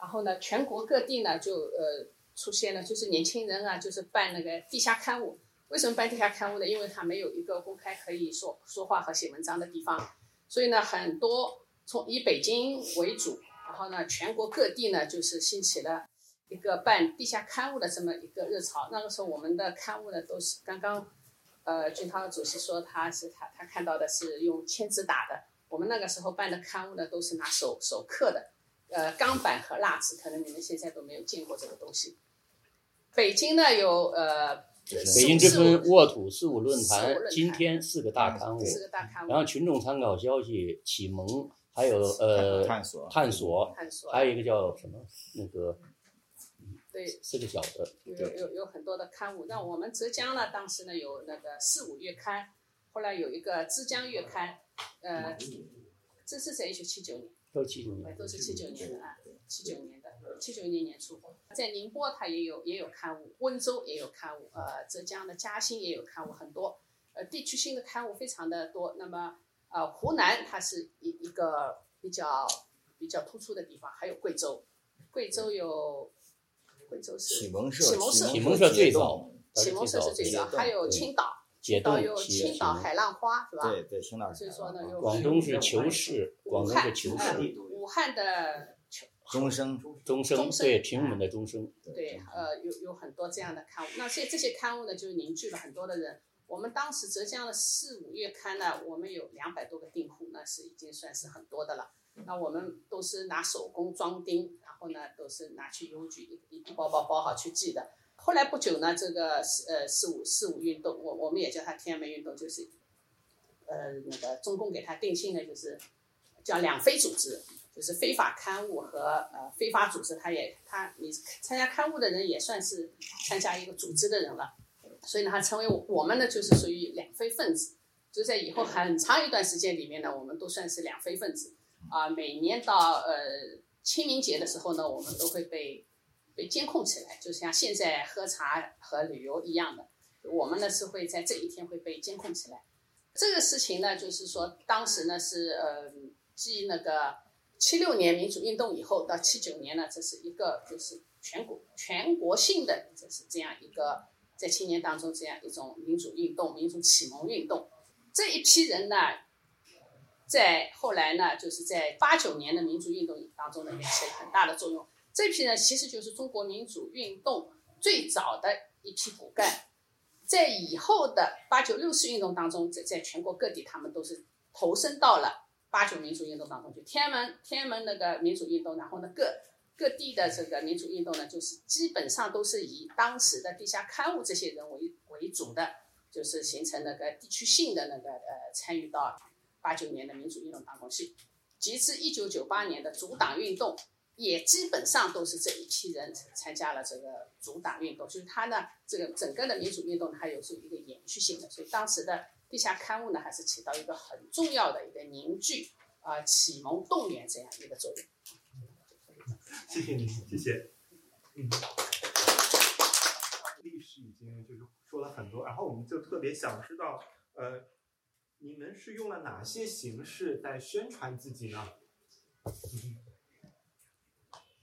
然后呢，全国各地呢就呃出现了，就是年轻人啊，就是办那个地下刊物。为什么办地下刊物呢？因为他没有一个公开可以说说话和写文章的地方，所以呢，很多从以北京为主，然后呢，全国各地呢就是兴起了一个办地下刊物的这么一个热潮。那个时候我们的刊物呢都是刚刚。呃，俊涛主席说他是他他看到的是用签字打的。我们那个时候办的刊物呢，都是拿手手刻的，呃，钢板和蜡纸，可能你们现在都没有见过这个东西。北京呢有呃，北京之春、沃土、四五论坛、今天四个大刊物，四个大刊物，然后群众参考消息、启蒙，还有呃探索探索，探索，还有一个叫什么那个。对，四个小的，有有有很多的刊物。那我们浙江呢，当时呢有那个四五月刊，后来有一个枝江月刊，呃，这是在一九七九年，都七九年，都是七九年的啊，七九年的，七九年年初，在宁波它也有也有刊物，温州也有刊物，呃，浙江的嘉兴也有刊物，很多，呃，地区性的刊物非常的多。那么，呃，湖南它是一一个比较比较突出的地方，还有贵州，贵州有。贵州是启蒙社，启蒙社最早，启蒙社是最早，还有青岛，青岛有青岛海浪花，是吧？对对，青岛。所以说呢，有广东是求是，广东是求是，武汉的钟声，钟声，对，平稳的钟声。对，呃，有有很多这样的刊物，那这这些刊物呢，就凝聚了很多的人。我们当时浙江的四五月刊呢，我们有两百多个订户，那是已经算是很多的了。那我们都是拿手工装订，然后呢，都是拿去邮局一一包包包好去寄的。后来不久呢，这个四呃四五四五运动，我我们也叫它天安门运动，就是呃那个中共给他定性的就是叫两非组织，就是非法刊物和呃非法组织，他也他你参加刊物的人也算是参加一个组织的人了，所以呢，他成为我们呢就是属于两非分子，就在以后很长一段时间里面呢，我们都算是两非分子。啊，每年到呃清明节的时候呢，我们都会被被监控起来，就像现在喝茶和旅游一样的，我们呢是会在这一天会被监控起来。这个事情呢，就是说当时呢是呃，继那个七六年民主运动以后到七九年呢，这是一个就是全国全国性的，这是这样一个在青年当中这样一种民主运动、民主启蒙运动。这一批人呢，在后来呢，就是在八九年的民主运动当中呢，也起了很大的作用。这批人其实就是中国民主运动最早的一批骨干，在以后的八九六四运动当中，在在全国各地，他们都是投身到了八九民主运动当中去。天安门天安门那个民主运动，然后呢各各地的这个民主运动呢，就是基本上都是以当时的地下刊物这些人为为主的，就是形成那个地区性的那个呃参与到八九年的民主运动当中是。及至一九九八年的阻党运动。也基本上都是这一批人参加了这个阻党运动，就是他呢，这个整个的民主运动它，有是一个延续性的，所以当时的地下刊物呢，还是起到一个很重要的一个凝聚啊、启蒙、动员这样一个作用。谢谢你，谢谢。嗯，历史已经就是说了很多，然后我们就特别想知道，呃，你们是用了哪些形式在宣传自己呢？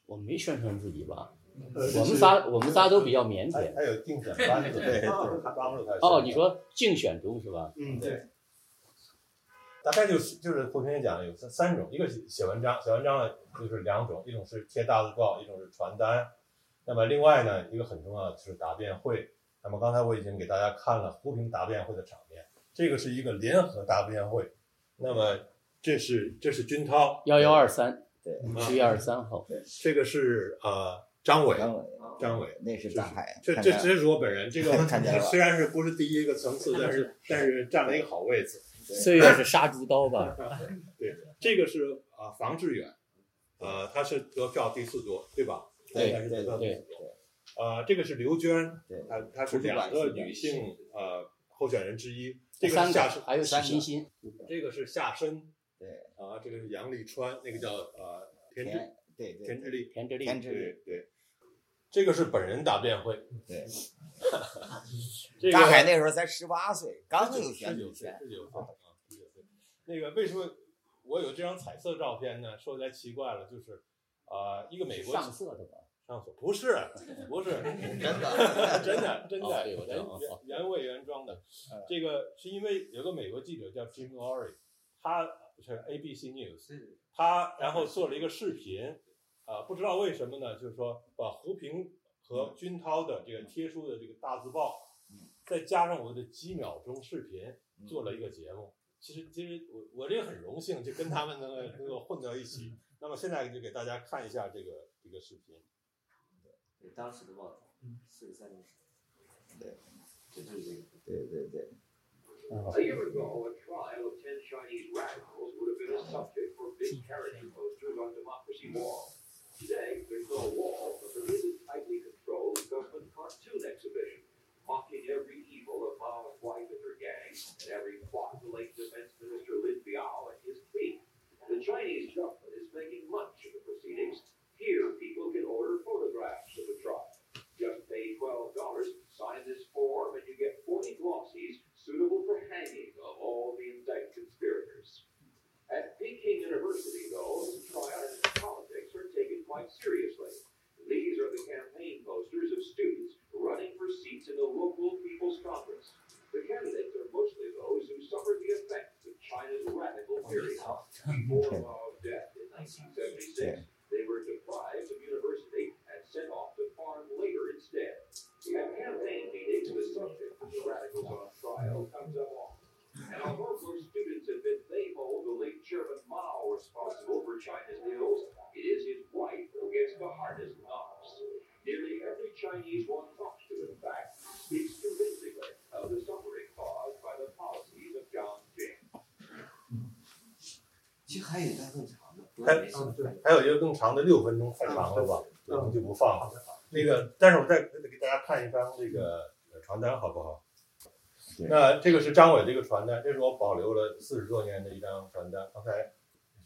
我没宣传自己吧？呃我们仨我们仨都比较腼腆。还有竞选班子，对对帮助他。哦，你说竞选中是吧？嗯，对，大概就是就是胡平也讲的有三三种，一个是写文章，写文章呢就是两种，一种是贴大字报，一种是传单。那么另外呢，一个很重要的就是答辩会。那么刚才我已经给大家看了胡平答辩会的场面，这个是一个联合答辩会。那么这是这是军涛，幺幺二三，对，十月二十三号。这个是呃张伟，张伟，张伟。那是大海，这这这是我本人，这个 虽然是不是第一个层次，但是 但是占了一个好位置。岁月是杀猪刀吧？对，这个是啊房志远，呃，他是得票第四多，对吧？对应该是得票第对四多。呃，这个是刘娟，对她她是两个女性呃候选人之一。这个三个是夏申，还有许三个欣欣，这个是夏申，对啊，这个是杨立川，那个叫呃田志田，对对田志丽，田志丽。田志对对。这个是本人答辩会，对，这个大海那时候才十八岁，刚有选十九岁举权，，十九岁啊，十九岁。那个为什么我有这张彩色照片呢？说起来奇怪了，就是啊、呃一个美国上色的吧？上锁不是不是真的 真的 真哦的原原原味原装的嗯。这个是因为有个美国记者叫 Jim Lowry，他是 ABC News，他然后做了一个视频，啊、不知道为什么呢？就是说把胡平和军涛的这个贴出的这个大字报，再加上我的几秒钟视频，做了一个节目。其实其实我我这个很荣幸，就跟他们能够能够混到一起。那么现在就给大家看一下这个这个视频。对当时的报道，四十三年前，对，这就是这个。对对对， A year ago, a trial of 10 Chinese radicals would have been a subject for big character posters on Democracy Wall. Today, there's no wall, but there is a tightly controlled government cartoon exhibition, mocking every evil of Mao's wife and her gang, and every plot to link Defense Minister Lin Biao and his clique. The Chinese government is making much of the proceedings. here, people can order photographs of the trial. Just pay $12, sign this form, and you get 40 glossies suitable for hanging oh, 嗯对还有一个更长的六分钟，太长了吧？我们就不放了。那个，但是我再给大家看一张这个呃传单，好不好？那这个是张伟这个传单，这是我保留了四十多年的一张传单。刚才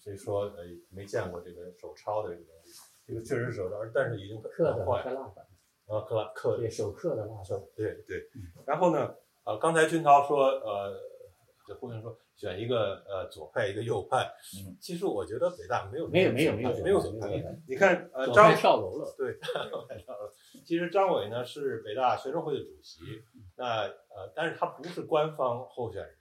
谁说呃没见过这个手抄的这个东西？这个确实手抄，但是已经刻的坏刻蜡板，啊，刻了刻对手刻的蜡板。对对，然后呢，呃，刚才军涛说，呃，这胡云说选一个呃左派一个右派，嗯其实我觉得北大没有没有没有没有没有左派你看呃张左 派跳楼了，对，其实张伟呢是北大学生会的主席，那呃，但是他不是官方候选人，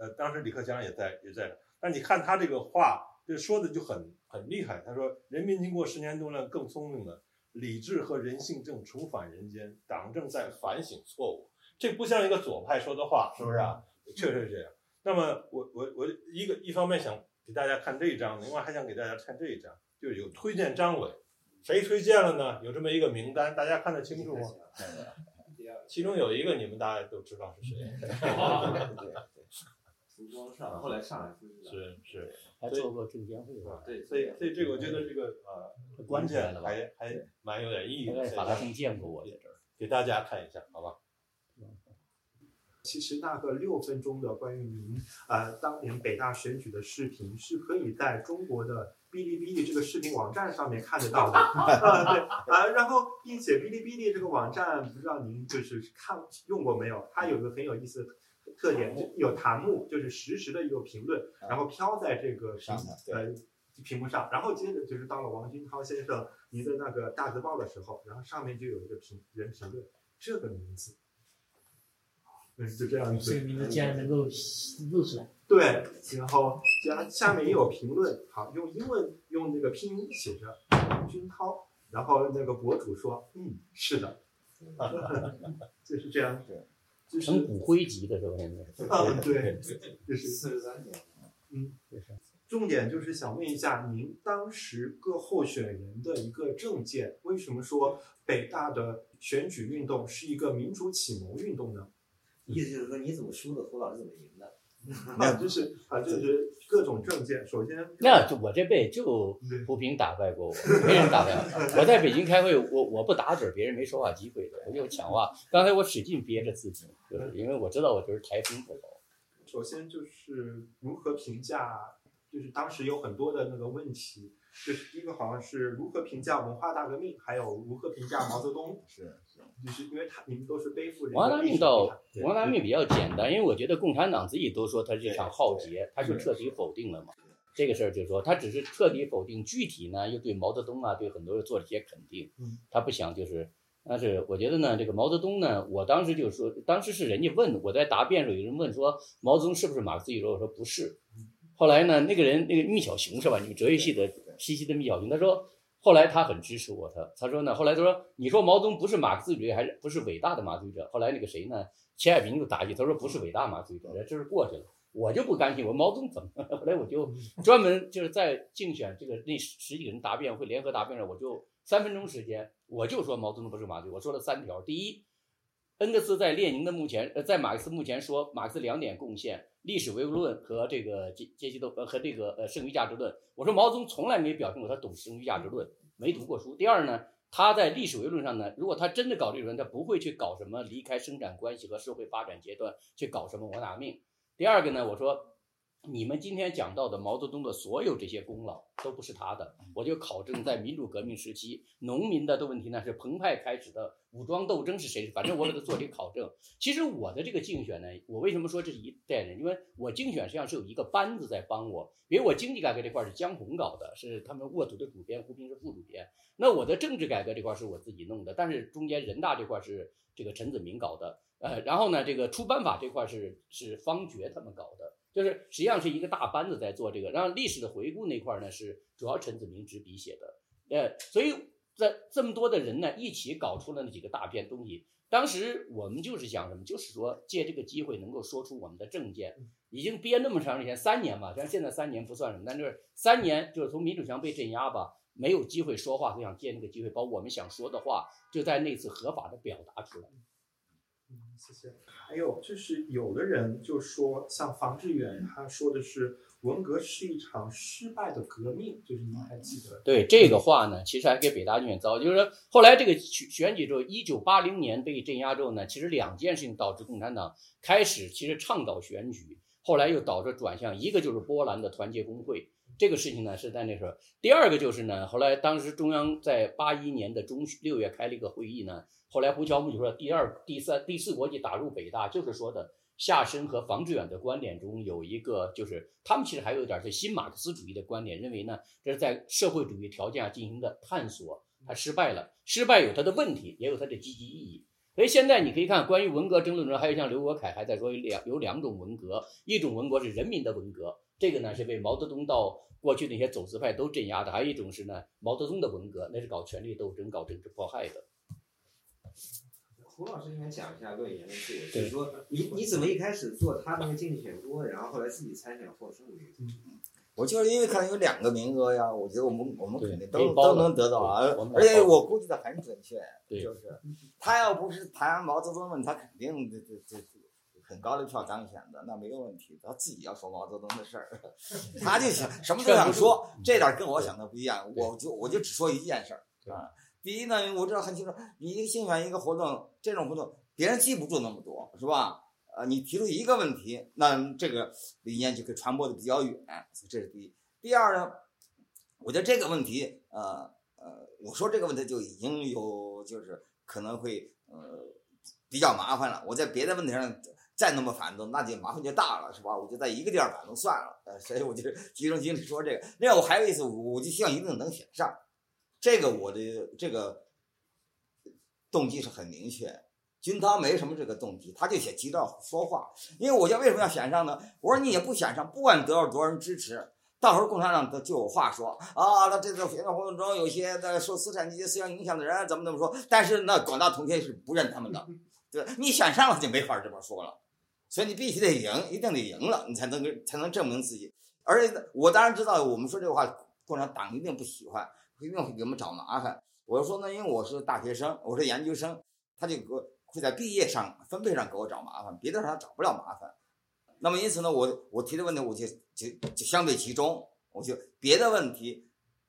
呃，当时李克强也在也在那，但你看他这个话，这说的就很很厉害。他说：“人民经过十年动乱更聪明了，理智和人性正重返人间，党正在反省错误。”这不像一个左派说的话，是不是啊？确实是这样。那么我我我一个一方面想给大家看这一张，另外还想给大家看这一张，就是有推荐张伟，谁推荐了呢？有这么一个名单，大家看得清楚吗？其中有一个你们大家都知道是谁，服装上，后来上海是是，还做过证监会吧？对，所以所以这个我觉得这个呃关键还还蛮有点意义的，大概法拉盛见过我在这儿。给大家看一下，好吧？其实那个六分钟的关于您呃当年北大选举的视频是可以在中国的哔哩哔哩这个视频网站上面看得到的，呃对呃，然后并且哔哩哔哩这个网站不知道您就是看用过没有？它有个很有意思的特点，就有弹幕，就是实时的一个评论，然后飘在这个屏上呃屏幕上，然后接着就是到了王军涛先生您的那个大字报的时候，然后上面就有一个评人评论这个名字。嗯，就这样这子个。名字竟然能够录出来，对，然后然下面也有评论，好，用英文用那个拼音写着军涛，然后那个博主说，嗯，是的，就是这样，就是成骨灰级的是吧？现在啊，对，就是四十三年，嗯，重点就是想问一下，您当时各候选人的一个政见，为什么说北大的选举运动是一个民主启蒙运动呢？意思就是说你怎么输的，胡老师怎么赢的。啊，就是啊，就是各种证件，首先 那就我这辈就对胡平打败过我，没人打败我。我在北京开会，我我不打嘴，别人没说话机会的，我就抢话。刚才我使劲憋着自己，就是因为我知道我就是台风不好。首先就是如何评价，就是当时有很多的那个问题，就是第一个好像是如何评价文化大革命，还有如何评价毛泽东，是就是因为他你们都是背负人王大命倒遗产对文化大革命比较简单，因为我觉得共产党自己都说他是一场浩劫，他就彻底否定了嘛。这个事儿就是说，他只是彻底否定，具体呢又对毛泽东啊，对很多人做了一些肯定嗯。他不想就是，但是我觉得呢，这个毛泽东呢，我当时就说，当时是人家问我在答辩的时候，有人问说毛泽东是不是马克思主义者，我说不是。后来呢，那个人那个密小熊是吧？你们哲学系的西西的密小熊，他说后来他很支持我，他他说呢，后来他说你说毛泽东不是马克思主义还是不是伟大的马克思主义者？后来那个谁呢，钱海平就答句他说不是伟大马克思主义者，这是过去了。我就不甘心，我毛泽东怎么？后来我就专门就是在竞选这个那十十几个人答辩会联合答辩上，我就三分钟时间，我就说毛泽东不是马克思主义，我说了三条。第一，恩格斯在列宁的墓前，呃，在马克思墓前说马克思两点贡献：历史唯物论和这个阶阶级斗呃和这个呃剩余价值论。我说毛泽东从来没表现过他懂剩余价值论，没读过书。第二呢，他在历史唯物论上呢，如果他真的搞这种，他不会去搞什么离开生产关系和社会发展阶段去搞什么我拿命。第二个呢，我说你们今天讲到的毛泽东的所有这些功劳都不是他的，我就考证在民主革命时期，农民的的问题呢是澎湃开始的武装斗争是谁？反正我给他做这个考证。其实我的这个竞选呢，我为什么说这是一代人？因为我竞选实际上是有一个班子在帮我，比如我经济改革这块是江红搞的，是他们沃土的主编，胡平是副主编。那我的政治改革这块是我自己弄的，但是中间人大这块是这个陈子明搞的。呃，然后呢，这个出版法这块是是方觉他们搞的，就是实际上是一个大班子在做这个。然后历史的回顾那块呢，是主要陈子明执笔写的。呃，所以在这么多的人呢，一起搞出了那几个大片东西。当时我们就是想什么，就是说借这个机会能够说出我们的政见。已经憋那么长时间，三年嘛，像现在三年不算什么，但是三年就是从民主墙被镇压吧，没有机会说话，就想借那个机会把我们想说的话，就在那次合法的表达出来。嗯，谢谢。还有就是，有的人就说，像房志远他说的是文革是一场失败的革命，就是您还记得？对这个话呢，其实还给北大竞选糟，就是说后来这个选选举之后，一九八零年被镇压之后呢，其实两件事情导致共产党开始其实倡导选举，后来又导致转向，一个就是波兰的团结工会，这个事情呢是在那时候。第二个就是呢，后来当时中央在八一年的中六月开了一个会议呢，后来胡乔木就说第二、第三、第四国际打入北大，就是说的夏申和房志远的观点中有一个，就是他们其实还有一点是新马克思主义的观点，认为呢这是在社会主义条件下进行的探索，它失败了，失败有它的问题，也有它的积极意义。所以现在你可以看关于文革争论中，还有像刘国凯还在说有两有两种文革，一种文革是人民的文革，这个呢是被毛泽东到过去那些走资派都镇压的；还有一种是呢毛泽东的文革，那是搞权力斗争、搞政治迫害的。胡老师应该讲一下论言的自我，就是说你你怎么一开始做他那个竞选多，然后后来自己参选获胜的？我就是因为看有两个名额呀，我觉得我们我们肯定都都能得到啊，而且我估计的很准确，对就是他要不是谈毛泽东问，他肯定这这这这很高的票当选的，那没有问题。他自己要说毛泽东的事儿，他就想什么都想说，这点儿跟我想的不一样，我就我就只说一件事儿啊。第一呢，我知道很清楚，你一个竞选一个活动，这种活动别人记不住那么多，是吧？呃，你提出一个问题，那这个理念就可以传播的比较远，这是第一。第二呢，我觉得这个问题，呃呃，我说这个问题就已经有就是可能会呃比较麻烦了。我在别的问题上再那么反动，那就麻烦就大了，是吧？我就在一个地儿反动算了，呃，所以我就集中精力说这个。另外，我还有一次，我就希望一定能选上，这个我的这个动机是很明确。军涛没什么这个动机，他就写急着说话。因为我就为什么要选上呢？我说你也不选上，不管得到多少人支持，到时候共产党就有话说啊。那这次选举活动中有些的受资产阶级思想影响的人怎么怎么说，但是那广大同学是不认他们的，对吧？你选上了就没法这么说了，所以你必须得赢，一定得赢了，你才能才能证明自己。而且我当然知道，我们说这个话，共产党一定不喜欢，会给我们找麻烦。我说呢，因为我是大学生，我是研究生，他就给我会在毕业上分配上给我找麻烦，别的上他找不了麻烦。那么因此呢，我我提的问题我就就就相对集中，我就别的问题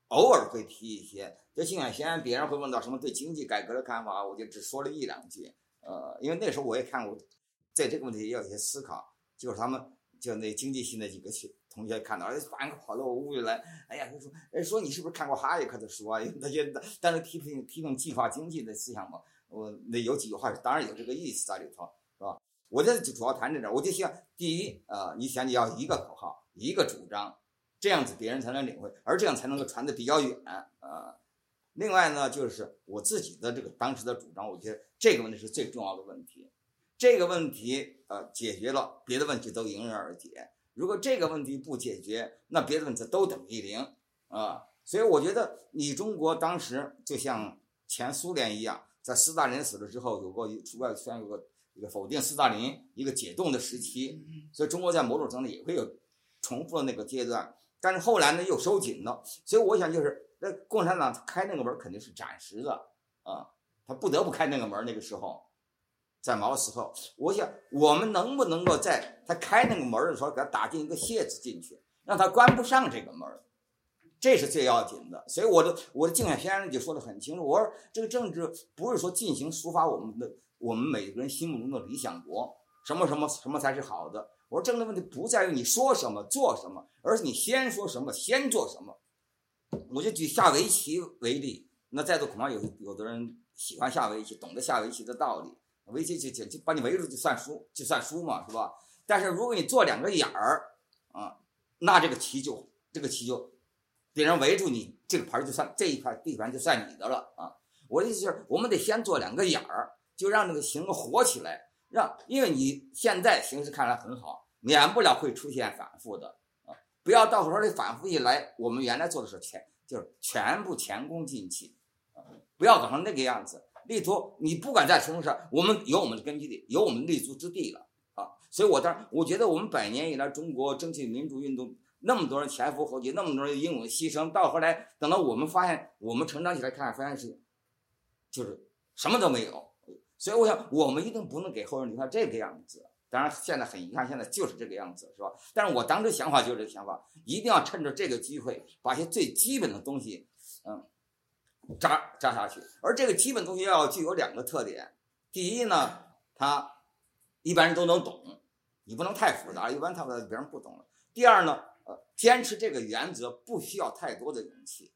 偶尔会提一些。就竞选先，别人会问到什么对经济改革的看法，我就只说了一两句。呃，因为那时候我也看过，在这个问题也有一些思考，就是他们就那经济系那几个学同学看到，哎，反跑到我屋里来，哎呀，他说，哎，说你是不是看过哈耶克的书啊？因为他觉得，但是批评批评计划经济的思想嘛，我那有几句话当然有这个意思在里头，是吧？我这就主要谈这点，我就想，第一，呃，你想你要一个口号，一个主张，这样子别人才能领会，而这样才能够传得比较远，呃。另外呢，就是我自己的这个当时的主张，我觉得这个问题是最重要的问题。这个问题呃解决了，别的问题都迎刃而解。如果这个问题不解决，那别的问题都等于零啊。所以我觉得你中国当时就像前苏联一样，在斯大林死了之后，有过外虽然有个一个否定斯大林一个解冻的时期，所以中国在某种程度也会有重复的那个阶段。但是后来呢又收紧了，所以我想就是。那共产党开那个门肯定是暂时的啊，他不得不开那个门。那个时候，在毛的时候，我想我们能不能够在他开那个门的时候，给他打进一个楔子进去，让他关不上这个门，这是最要紧的。所以我的我的竞选宣言里就说的很清楚，我说这个政治不是说进行抒发我们的我们每个人心目中的理想国，什么什么什么才是好的。我说政治问题不在于你说什么做什么，而是你先说什么，先做什么。我就举下围棋为例，那在座恐怕有有的人喜欢下围棋，懂得下围棋的道理。围棋就就就把你围住就算输，就算输嘛，是吧？但是如果你做两个眼儿，啊，那这个棋就这个棋就别人围住你，这个盘就算这一块地盘就算你的了啊。我的意思是，我们得先做两个眼儿，就让这个形活起来，让因为你现在形势看来很好，免不了会出现反复的啊。不要到时候这反复一来，我们原来做的是全就是全部前功尽弃，啊，不要搞成那个样子。力图你不管在什么事儿，我们有我们的根据地，有我们立足之地了啊。所以我当然我觉得我们百年以来中国争取民主运动，那么多人前赴后继，那么多人英勇牺牲，到后来等到我们发现我们成长起来看，发现是就是什么都没有。所以我想我们一定不能给后人留下这个样子。当然，现在很遗憾，现在就是这个样子，是吧？但是我当时想法就是这个想法，一定要趁着这个机会，把一些最基本的东西，嗯，扎扎下去。而这个基本东西要具有两个特点：第一呢，它一般人都能懂；你不能太复杂，一般他们别人不懂了。第二呢，呃，坚持这个原则不需要太多的勇气。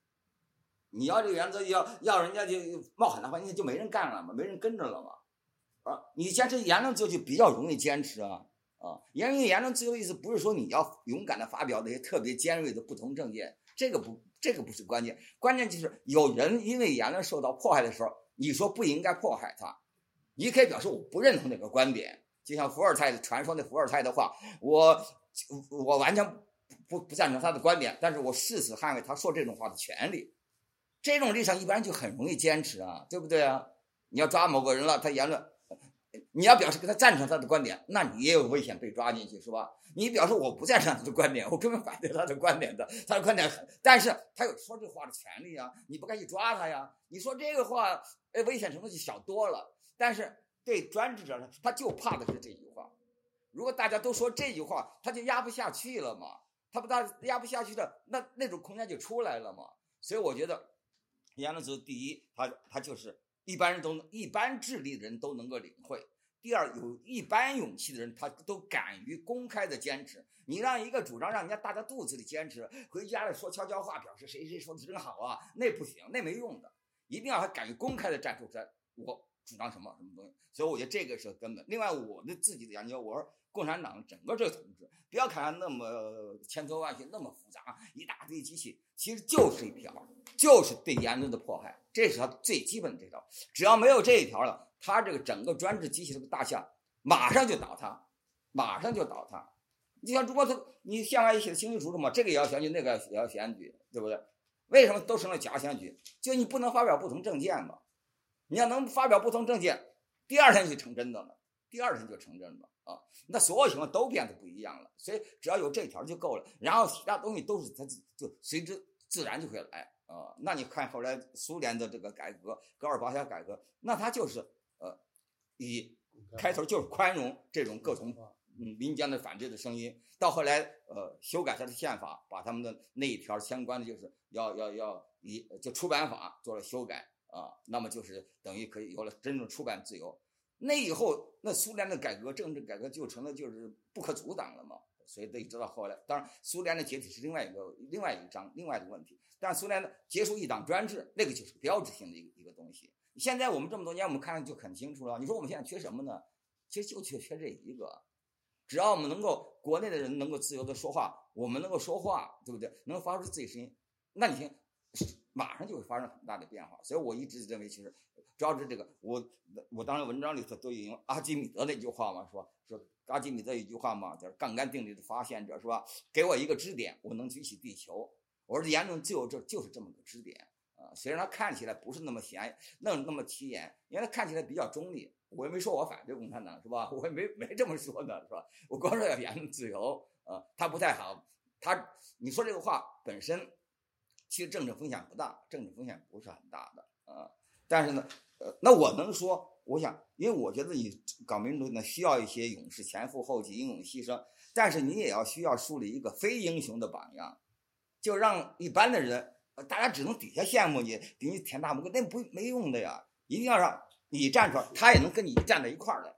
你要这个原则要要人家就冒很大风险，就没人干了嘛，没人跟着了嘛。啊，你坚持言论自由就比较容易坚持啊啊！言论言论自由意思不是说你要勇敢的发表那些特别尖锐的不同政见，这个不这个不是关键，关键就是有人因为言论受到迫害的时候，你说不应该迫害他，你可以表示我不认同那个观点，就像伏尔泰的传说那伏尔泰的话，我我完全不不赞成他的观点，但是我誓死捍卫他说这种话的权利。这种立场一般就很容易坚持啊，对不对啊？你要抓某个人了，他言论。你要表示跟他赞成他的观点，那你也有危险被抓进去，是吧？你表示我不赞成他的观点，我根本反对他的观点的，他的观点，但是他有说这话的权利啊，你不该去抓他呀。你说这个话，哎，危险程度就小多了。但是对专制者，他就怕的是这句话。如果大家都说这句话，他就压不下去了嘛。他不大压不下去的，那那种空间就出来了嘛。所以我觉得，言论自由第一，他他就是一般人都一般智力的人都能够领会。第二，有一般勇气的人，他都敢于公开的坚持。你让一个主张让人家大家肚子里坚持，回家了说悄悄话，表示谁谁说的真好啊，那不行，那没用的。一定要他敢于公开的站出来，我主张什么什么东西。所以我觉得这个是根本。另外，我的自己的研究，我说共产党整个这个统治，不要看它那么千头万绪，那么复杂，一大堆机器，其实就是一条，就是对言论的迫害，这是他最基本的这条。只要没有这一条了。他这个整个专制机器这个大象马上就倒塌，马上就倒塌。你像中国，他你宪法也写的清清楚楚嘛，这个也要选举，那个也要选举，对不对？为什么都成了假选举？就你不能发表不同政见嘛？你要能发表不同政见，第二天就成真的了，第二天就成真了啊！那所有情况都变得不一样了。所以只要有这条就够了，然后其他东西都是它就随之自然就会来啊。那你看后来苏联的这个改革，戈尔巴乔改革，那他就是。以开头就是宽容这种各种嗯民间的反对的声音，到后来呃修改他的宪法，把他们的那一条相关的就是要要要以就出版法做了修改啊，那么就是等于可以有了真正出版自由。那以后那苏联的改革政治改革就成了就是不可阻挡了嘛，所以得直到后来，当然苏联的解体是另外一个另外一章另外的问题，但苏联的结束一党专制那个就是标志性的一个一个东西。现在我们这么多年，我们看就很清楚了。你说我们现在缺什么呢？其实就缺缺这一个。只要我们能够国内的人能够自由的说话，我们能够说话，对不对？能发出自己声音，那你听，马上就会发生很大的变化。所以我一直认为，其实主要是这个。我我当然文章里头都引用阿基米德那句话嘛，说说阿基米德一句话嘛，叫杠杆定律的发现者，是吧？给我一个支点，我能举起地球。我说言论自由这就是这么个支点。啊虽然他看起来不是那么显，那那么起眼，因为他看起来比较中立。我也没说我反对共产党，是吧？我也没没这么说呢，是吧？我光说要言论自由，呃，他不太好。他你说这个话本身，其实政治风险不大，政治风险不是很大的，啊。但是呢，呃，那我能说，我想，因为我觉得你搞民主呢，需要一些勇士前赴后继、英勇牺牲，但是你也要需要树立一个非英雄的榜样，就让一般的人。大家只能底下羡慕你，给你舔大拇哥，那不没用的呀！一定要让你站出来，他也能跟你站在一块儿来。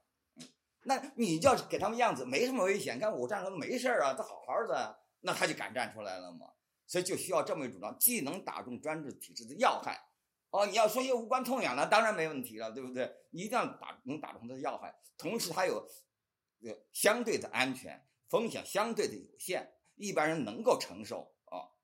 那你要是给他们样子，没什么危险，看我站出来没事啊，他好好的，那他就敢站出来了嘛。所以就需要这么一主张，既能打中专制体制的要害，哦，你要说些无关痛痒的，当然没问题了，对不对？你一定要打能打中他的要害，同时他有呃相对的安全，风险相对的有限，一般人能够承受。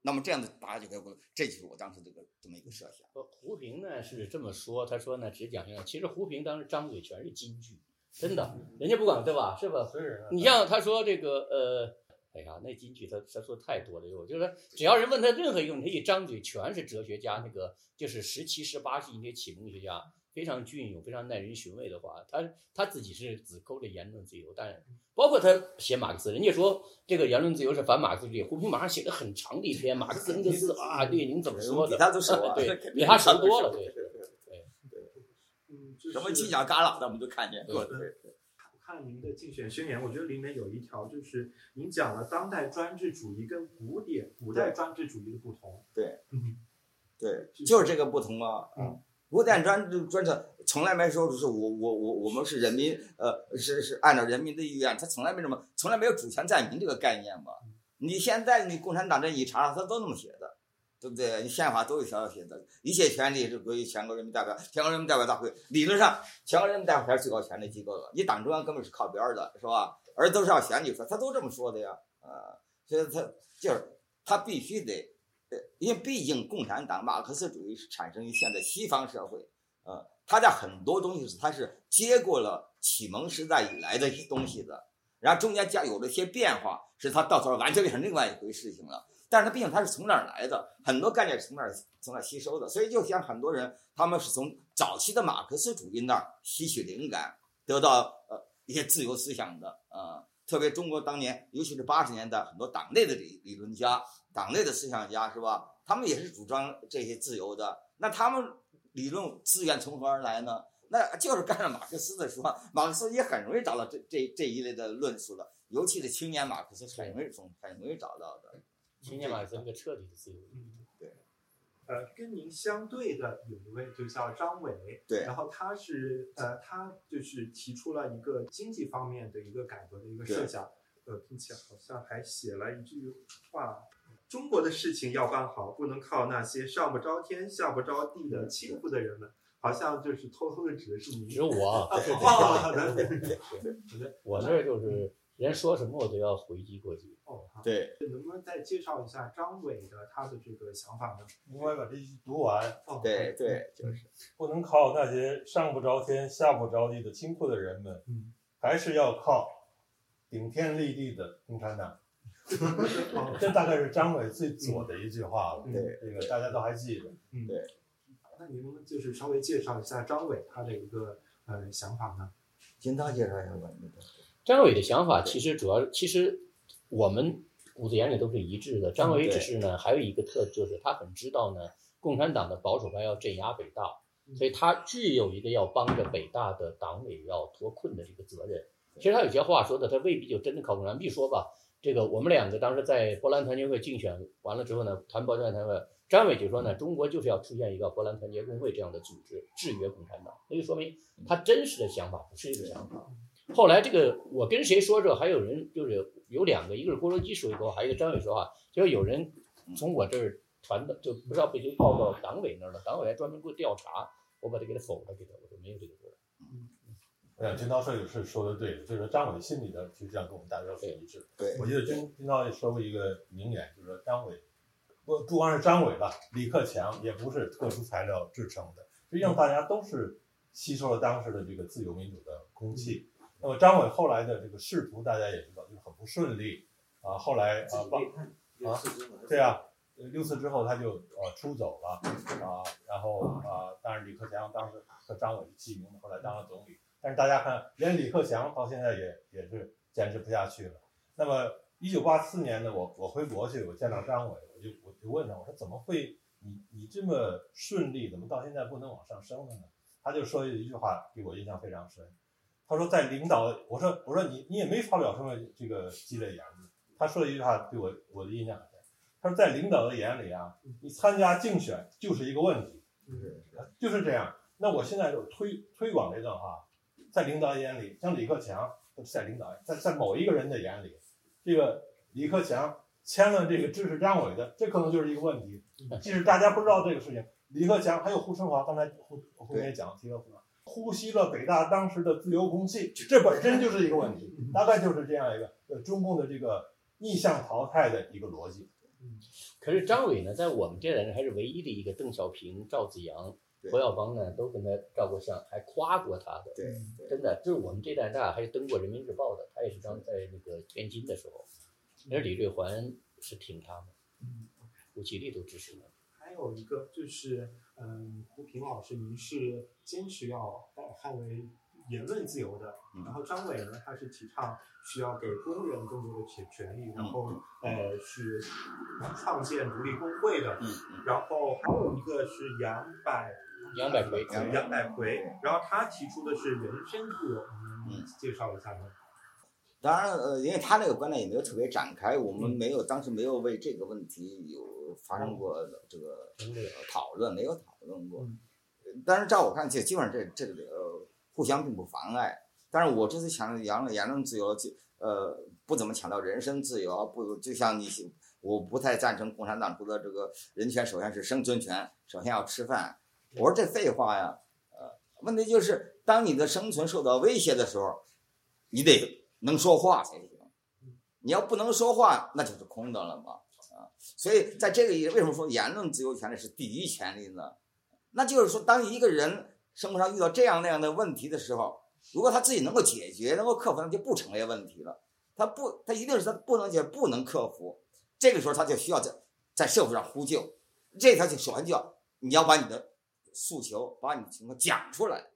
那么这样子大家就可以，这就是我当时这个这么一个设想。胡平呢是这么说，他说呢只讲一下，其实胡平当时张嘴全是金句，真的，人家不管对吧？是吧？是。你像他说这个呃，哎呀，那金句他他说太多了，就是说只要人问他任何一个问题，一张嘴全是哲学家，那个就是十七十八世纪那些启蒙学家。非常隽永、非常耐人寻味的话，他他自己是只勾着言论自由，但包括他写马克思，人家说这个言论自由是反马克思主义，胡平马上写了很长的一篇马克思恩格斯啊，对，您怎么说的？比他都熟，对，比他熟多了，对对对对。嗯，什么犄角旮旯的我们都看见过，对对。看您的竞选宣言，我觉得里面有一条就是您讲了当代专制主义跟古典古代专制主义的不同。对，嗯，对，就是这个不同啊，嗯。吴典专专车从来没说是我我我我们是人民，呃，是是按照人民的意愿，他从来没这么，从来没有主权在民这个概念嘛。你现在你共产党这一查，他都那么写的，对不对？你宪法都有条条写的，一切权利是归全国人民代表，全国人民代表大会理论上，全国人民代表才是最高权力机构了，你党中央根本是靠边儿的，是吧？而都是要选举出来，他都这么说的呀，啊，所以他就是他必须得。呃，因为毕竟共产党马克思主义是产生于现在西方社会，呃，它在很多东西是它是接过了启蒙时代以来的一些东西的，然后中间加有了一些变化，是它到头来完全变成另外一回事情了。但是它毕竟它是从哪儿来的，很多概念是从哪儿从哪儿吸收的，所以就像很多人他们是从早期的马克思主义那儿吸取灵感，得到呃一些自由思想的啊。特别中国当年，尤其是八十年代，很多党内的理理论家、党内的思想家，是吧？他们也是主张这些自由的。那他们理论资源从何而来呢？那就是跟着马克思的说，马克思也很容易找到这这这一类的论述的，尤其是青年马克思很容易从很容易找到的。青年马克思那个彻底的自由对。呃，跟您相对的有一位就叫张伟，对，然后他是呃，他就是提出了一个经济方面的一个改革的一个设想，呃，并且好像还写了一句话：中国的事情要办好，不能靠那些上不着天下不着地的轻浮的人们。好像就是偷偷的指的是你，指我，啊，好的，我这就是人说什么我都要回击过去。哦，对，能不能再介绍一下张伟的他的这个想法呢？应该把这句读完。哦，对对，就是不能靠那些上不着天下不着地的清苦的人们，嗯，还是要靠顶天立地的共产党。这大概是张伟最左的一句话了。对，这个大家都还记得。嗯，对。那您能就是稍微介绍一下张伟他的一个呃想法呢？金涛介绍一下吧。张伟的想法其实主要，其实我们骨子眼里都是一致的。张伟只是呢，还有一个特，就是他很知道呢，共产党的保守派要镇压北大，所以他具有一个要帮着北大的党委要脱困的这个责任。其实他有些话说的，他未必就真的靠共产党。比如说吧，这个我们两个当时在波兰团结会竞选完了之后呢，谈保守谈会，张伟就说呢，中国就是要出现一个波兰团结工会这样的组织，制约共产党。那就说明他真实的想法不是这个想法。后来这个我跟谁说这，还有人就是有两个，一个是郭罗基说一个，还有一个张伟说话，就是有人从我这儿传的，就不知道被谁报到党委那儿了，党委还专门给我调查，我把他给他否了，给他我说没有这个事儿。嗯，金涛摄影师说的对，就是张伟心里的实际上跟我们大家是一致。对，我记得金金涛也说过一个名言，就是说张伟不不光是张伟了，李克强也不是特殊材料制成的，实际上大家都是吸收了当时的这个自由民主的空气。那么张伟后来的这个仕途，大家也知道，就是很不顺利啊。后来啊，啊，对啊，六次之后他就呃出走了啊。然后啊，当然李克强当时和张伟是齐名的，后来当了总理。但是大家看，连李克强到现在也也是坚持不下去了。那么一九八四年呢，我我回国去，我见到张伟，我就我就问他，我说怎么会你你这么顺利，怎么到现在不能往上升了呢？他就说一句话，给我印象非常深。他说在领导，我说我说你你也没发表什么这个激烈言论。他说了一句话，对我我的印象很深。他说在领导的眼里啊，你参加竞选就是一个问题，就是这样。那我现在就推推广这段话，在领导眼里，像李克强在领导在在某一个人的眼里，这个李克强签了这个支持张伟的，这可能就是一个问题。即使大家不知道这个事情，李克强还有胡春华，刚才胡胡也讲提了胡春华。呼吸了北大当时的自由空气，这本身就是一个问题，大概就是这样一个呃中共的这个逆向淘汰的一个逻辑。可是张伟呢，在我们这代人还是唯一的一个，邓小平、赵子阳、侯耀邦呢，都跟他照过相，还夸过他的。对，真的就是我们这代大还登过《人民日报》的，他也是当在那个天津的时候，那李瑞环是挺他的，嗯，胡启立都支持他。还有一个就是，嗯，胡平老师，您是坚持要捍卫言论自由的，然后张伟呢，他是提倡需要给工人更多的权权利，然后。呃是创建独立工会的，然后还有一个是杨百杨百奎，杨百奎，然后他提出的是人身自由，嗯介绍一下吗？当然，呃，因为他那个观点也没有特别展开，我们没有当时没有为这个问题有发生过这个讨论，没有讨论过。但是照我看，这基本上这这个呃互相并不妨碍。但是我这次强调言论言论自由，就呃不怎么强调人身自由，不就像你，我不太赞成共产党说的这个人权首先是生存权，首先要吃饭。我说这废话呀，呃，问题就是当你的生存受到威胁的时候，你得能说话才行。你要不能说话，那就是空的了嘛，啊，所以在这个意义，为什么说言论自由权利是第一权利呢？那就是说，当一个人生活上遇到这样那样的问题的时候，如果他自己能够解决，能够克服，那就不成为问题了。他不，他一定是他不能解，不能克服，这个时候他就需要在在社会上呼救，这他就首先就要你要把你的诉求，把你的情况讲出来。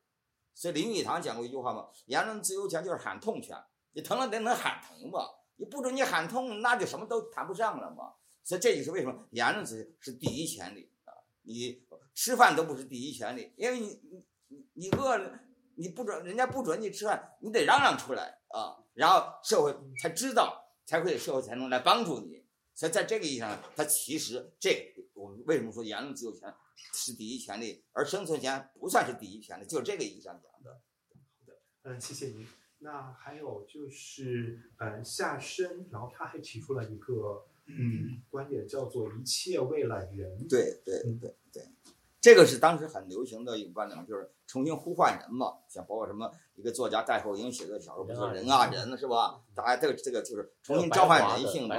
所以林语堂讲过一句话嘛，言论自由权就是喊痛权，你疼了得能喊疼吧。你不准你喊痛，那就什么都谈不上了嘛。所以这就是为什么言论自由是第一权利啊！你吃饭都不是第一权利，因为你你你饿了，你不准人家不准你吃饭，你得嚷嚷出来啊，然后社会才知道，才会社会才能来帮助你。所以在这个意义上，它其实这我们为什么说言论自由权是第一权利，而生存权不算是第一权利，就是这个意义上讲的。好的，嗯，谢谢您。那还有就是，嗯，夏身，然后他还提出了一个嗯观点，叫做“一切为了人”。对对对对，这个是当时很流行的一个观点，就是重新呼唤人嘛。像包括什么一个作家戴厚英写的小说，不说人啊人是吧？大家这个这个就是重新召唤人性嘛。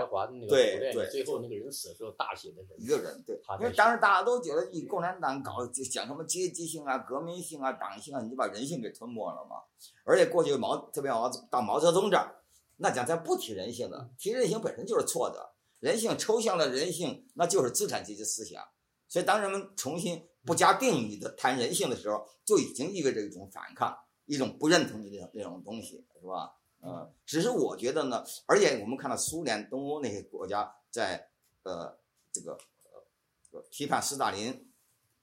对对，最后那个人死的时候大写的人一个人，对，因为当时大家都觉得你共产党搞讲什么阶级性啊、革命性啊、党性啊，你就把人性给吞没了嘛。而且过去毛特别毛到毛泽东这儿，那讲咱不提人性的，提人性本身就是错的。人性抽象的人性，那就是资产阶级思想。所以当人们重新不加定义的谈人性的时候，就已经意味着一种反抗，一种不认同的那种东西，是吧？嗯，只是我觉得呢，而且我们看到苏联、东欧那些国家在呃这个呃批判斯大林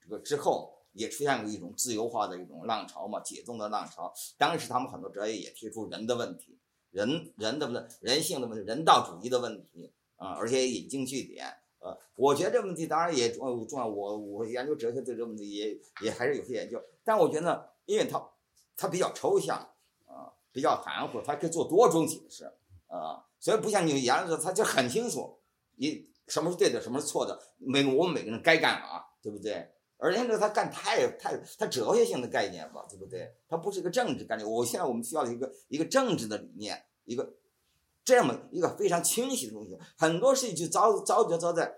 这个之后。也出现过一种自由化的一种浪潮嘛，解冻的浪潮。当时他们很多哲学也提出人的问题，人人的问人性的问题，人道主义的问题啊，而且引经据典。呃，我觉得这问题当然也重重要。我我研究哲学对这问题也也还是有些研究，但我觉得因为它它比较抽象啊，比较含糊，它可以做多种解释啊，所以不像你研究，它就很清楚，你什么是对的，什么是错的，每我们每个人该干嘛，对不对？而且呢，他干太太他哲学性的概念吧，对不对？他不是一个政治概念。我现在我们需要一个一个政治的理念，一个这么一个非常清晰的东西。很多事情就糟糟就糟在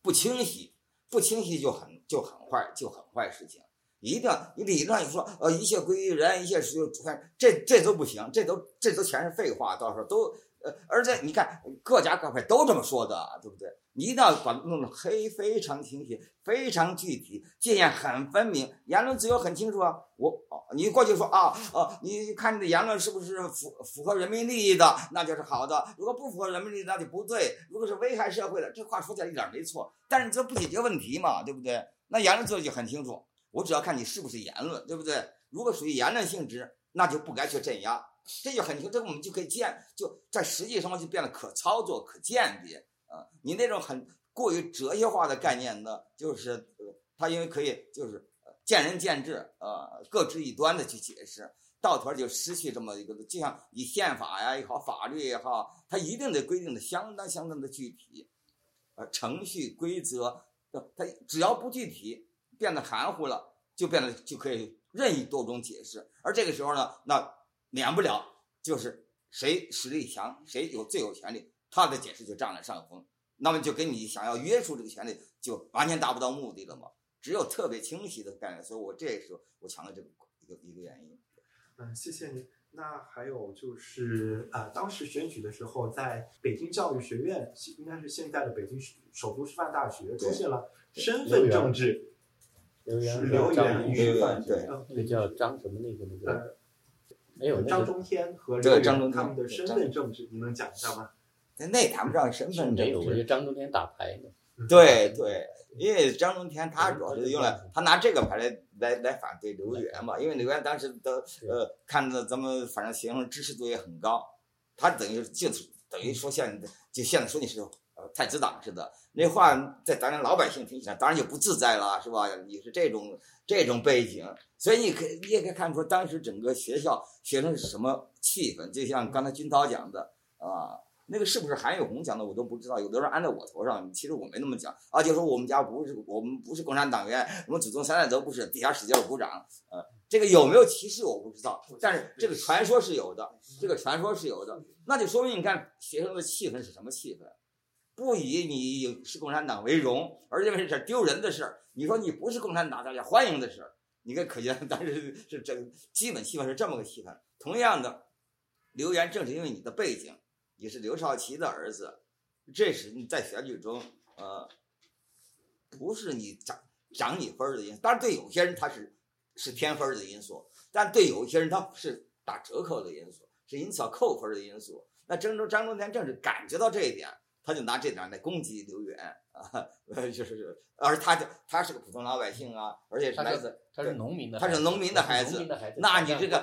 不清晰，不清晰就很就很坏，就很坏事情。一定要你理论上说，呃，一切归于人，一切是由主观，这这都不行，这都这都全是废话，到时候都。呃，而且你看，各家各派都这么说的，对不对？你一定要把弄得黑非常清晰，非常具体，界限很分明，言论自由很清楚啊。我，你过去说啊，哦，你看你的言论是不是符符合人民利益的，那就是好的；如果不符合人民利益，那就不对。如果是危害社会的，这话说起来一点没错，但是你这不解决问题嘛，对不对？那言论自由就很清楚，我只要看你是不是言论，对不对？如果属于言论性质，那就不该去镇压。这就很清，这个我们就可以见，就在实际生活就变得可操作、可鉴别啊。你那种很过于哲学化的概念呢，就是呃，它因为可以就是见仁见智呃，各执一端的去解释，到头就失去这么一个，就像你宪法呀也好，法律也好，它一定得规定的相当相当的具体，呃，程序规则，它只要不具体，变得含糊了，就变得就可以任意多种解释，而这个时候呢，那。免不了就是谁实力强，谁有最有权利，他的解释就占了上风，那么就跟你想要约束这个权利就完全达不到目的了嘛。只有特别清晰的概念，所以我这时候我强调这个一个一个原因。嗯，谢谢您。那还有就是呃，当时选举的时候，在北京教育学院，应该是现在的北京首都师范大学出现了身份政治，刘源、刘源、师范对，那叫张什么那个那个。没有张中天和刘源他们的身份政治，你能讲一下吗？那谈不上身份政治。我觉得张中天打牌呢。对对，因为张中天他主要是用来他拿这个牌来来来反对刘源嘛，因为刘源当时的呃看着咱们反正学生知识度也很高，他等于就等于说现在就现在说你是呃太子党似的。那话在咱老百姓听起来，当然就不自在了，是吧？你是这种这种背景，所以你可你也可以看出当时整个学校学生是什么气氛。就像刚才军涛讲的啊，那个是不是韩永红讲的我都不知道，有的人安在我头上，其实我没那么讲啊，就说我们家不是我们不是共产党员，我们祖宗三代都不是，底下使劲鼓掌，呃，这个有没有歧视我不知道，但是这个传说是有的，这个传说是有的，那就说明你看学生的气氛是什么气氛？不以你是共产党为荣，而认为是丢人的事儿。你说你不是共产党，大家欢迎的事儿，你看可见当时是这基本气氛是这么个气氛。同样的，刘源正是因为你的背景，你是刘少奇的儿子，这是你在选举中，呃，不是你涨涨你分儿的因素。当然，对有些人他是是添分儿的因素，但对有些人他是打折扣的因素，是因此要扣分的因素。那郑州张中天正是感觉到这一点。他就拿这点来攻击刘源啊，呃，就是，而他就他是个普通老百姓啊，而且是来自他是农民的他是农民的孩子那你这个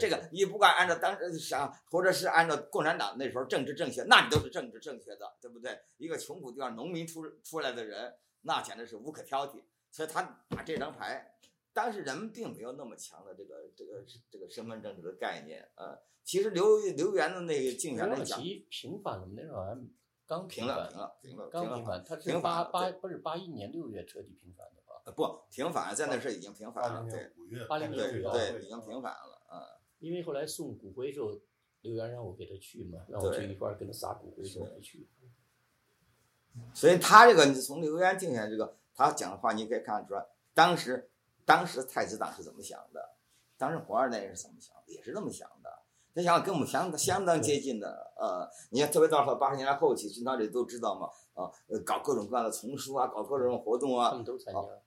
这个，你不管按照当时想，或者是按照共产党那时候政治正确，那你都是政治正确的，对不对？一个穷苦地方农民出出来的人，那简直是无可挑剔。所以他打这张牌，当时人们并没有那么强的这个这个这个身份政治的概念呃，其实刘刘源的那个竞选刘那讲平反了吗？那时刚平了反平了平了平了刚平反，他是平八八不是八一年六月彻底平反的吧？呃不平反，在那时候已经平反了，对年五月，八零年对五月对，已经平反了啊。因为后来送骨灰时候，刘源让我给他去嘛，让我对去一块儿跟他撒骨灰，我没去。所以他这个，你从刘源竞选这个他讲的话，你可以看出来，当时当时太子党是怎么想的，当时红二代是怎么想的，也是这么想的。他想跟我们相相当接近的，呃，你看，特别到了八十年代后期，军涛里都知道嘛，啊、呃，搞各种各样的丛书啊，搞各种活动啊他，们都参加了。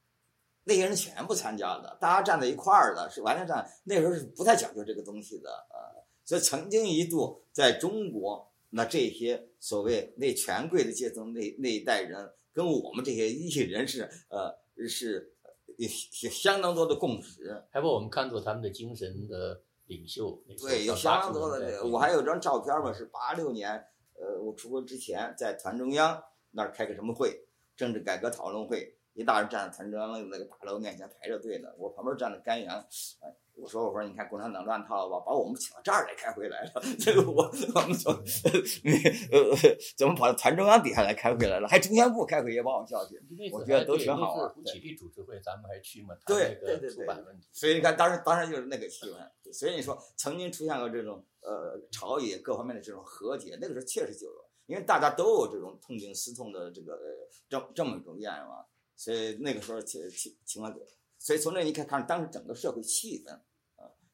那些人全部参加的，大家站在一块儿的，是完全站。那时候是不太讲究这个东西的，呃，所以曾经一度在中国，那这些所谓那权贵的阶层那那一代人，跟我们这些艺人是呃是有有相当多的共识。还把我们看作他们的精神的领袖。对，有相当多的这个。我还有张照片嘛，是八六年，呃，我出国之前在团中央那儿开个什么会，政治改革讨论会，一大人站在团中央那个大楼面前排着队呢，我旁边站着甘阳，哎，我说我说你看共产党乱套了吧，把我们请到这儿来开会来了，这个我我们说，呃，怎么跑到团中央底下来开会来了？还中宣部开会也把我叫去，我觉得都挺好玩胡启立主持会，咱们还去嘛？对对对对。所以你看，当时当时就是那个气氛。所以你说曾经出现过这种呃朝野各方面的这种和解，那个时候确实就有，因为大家都有这种痛定思痛的这个呃这这么一种愿望，所以那个时候情情情况就，所以从这你可以看当时整个社会气氛啊、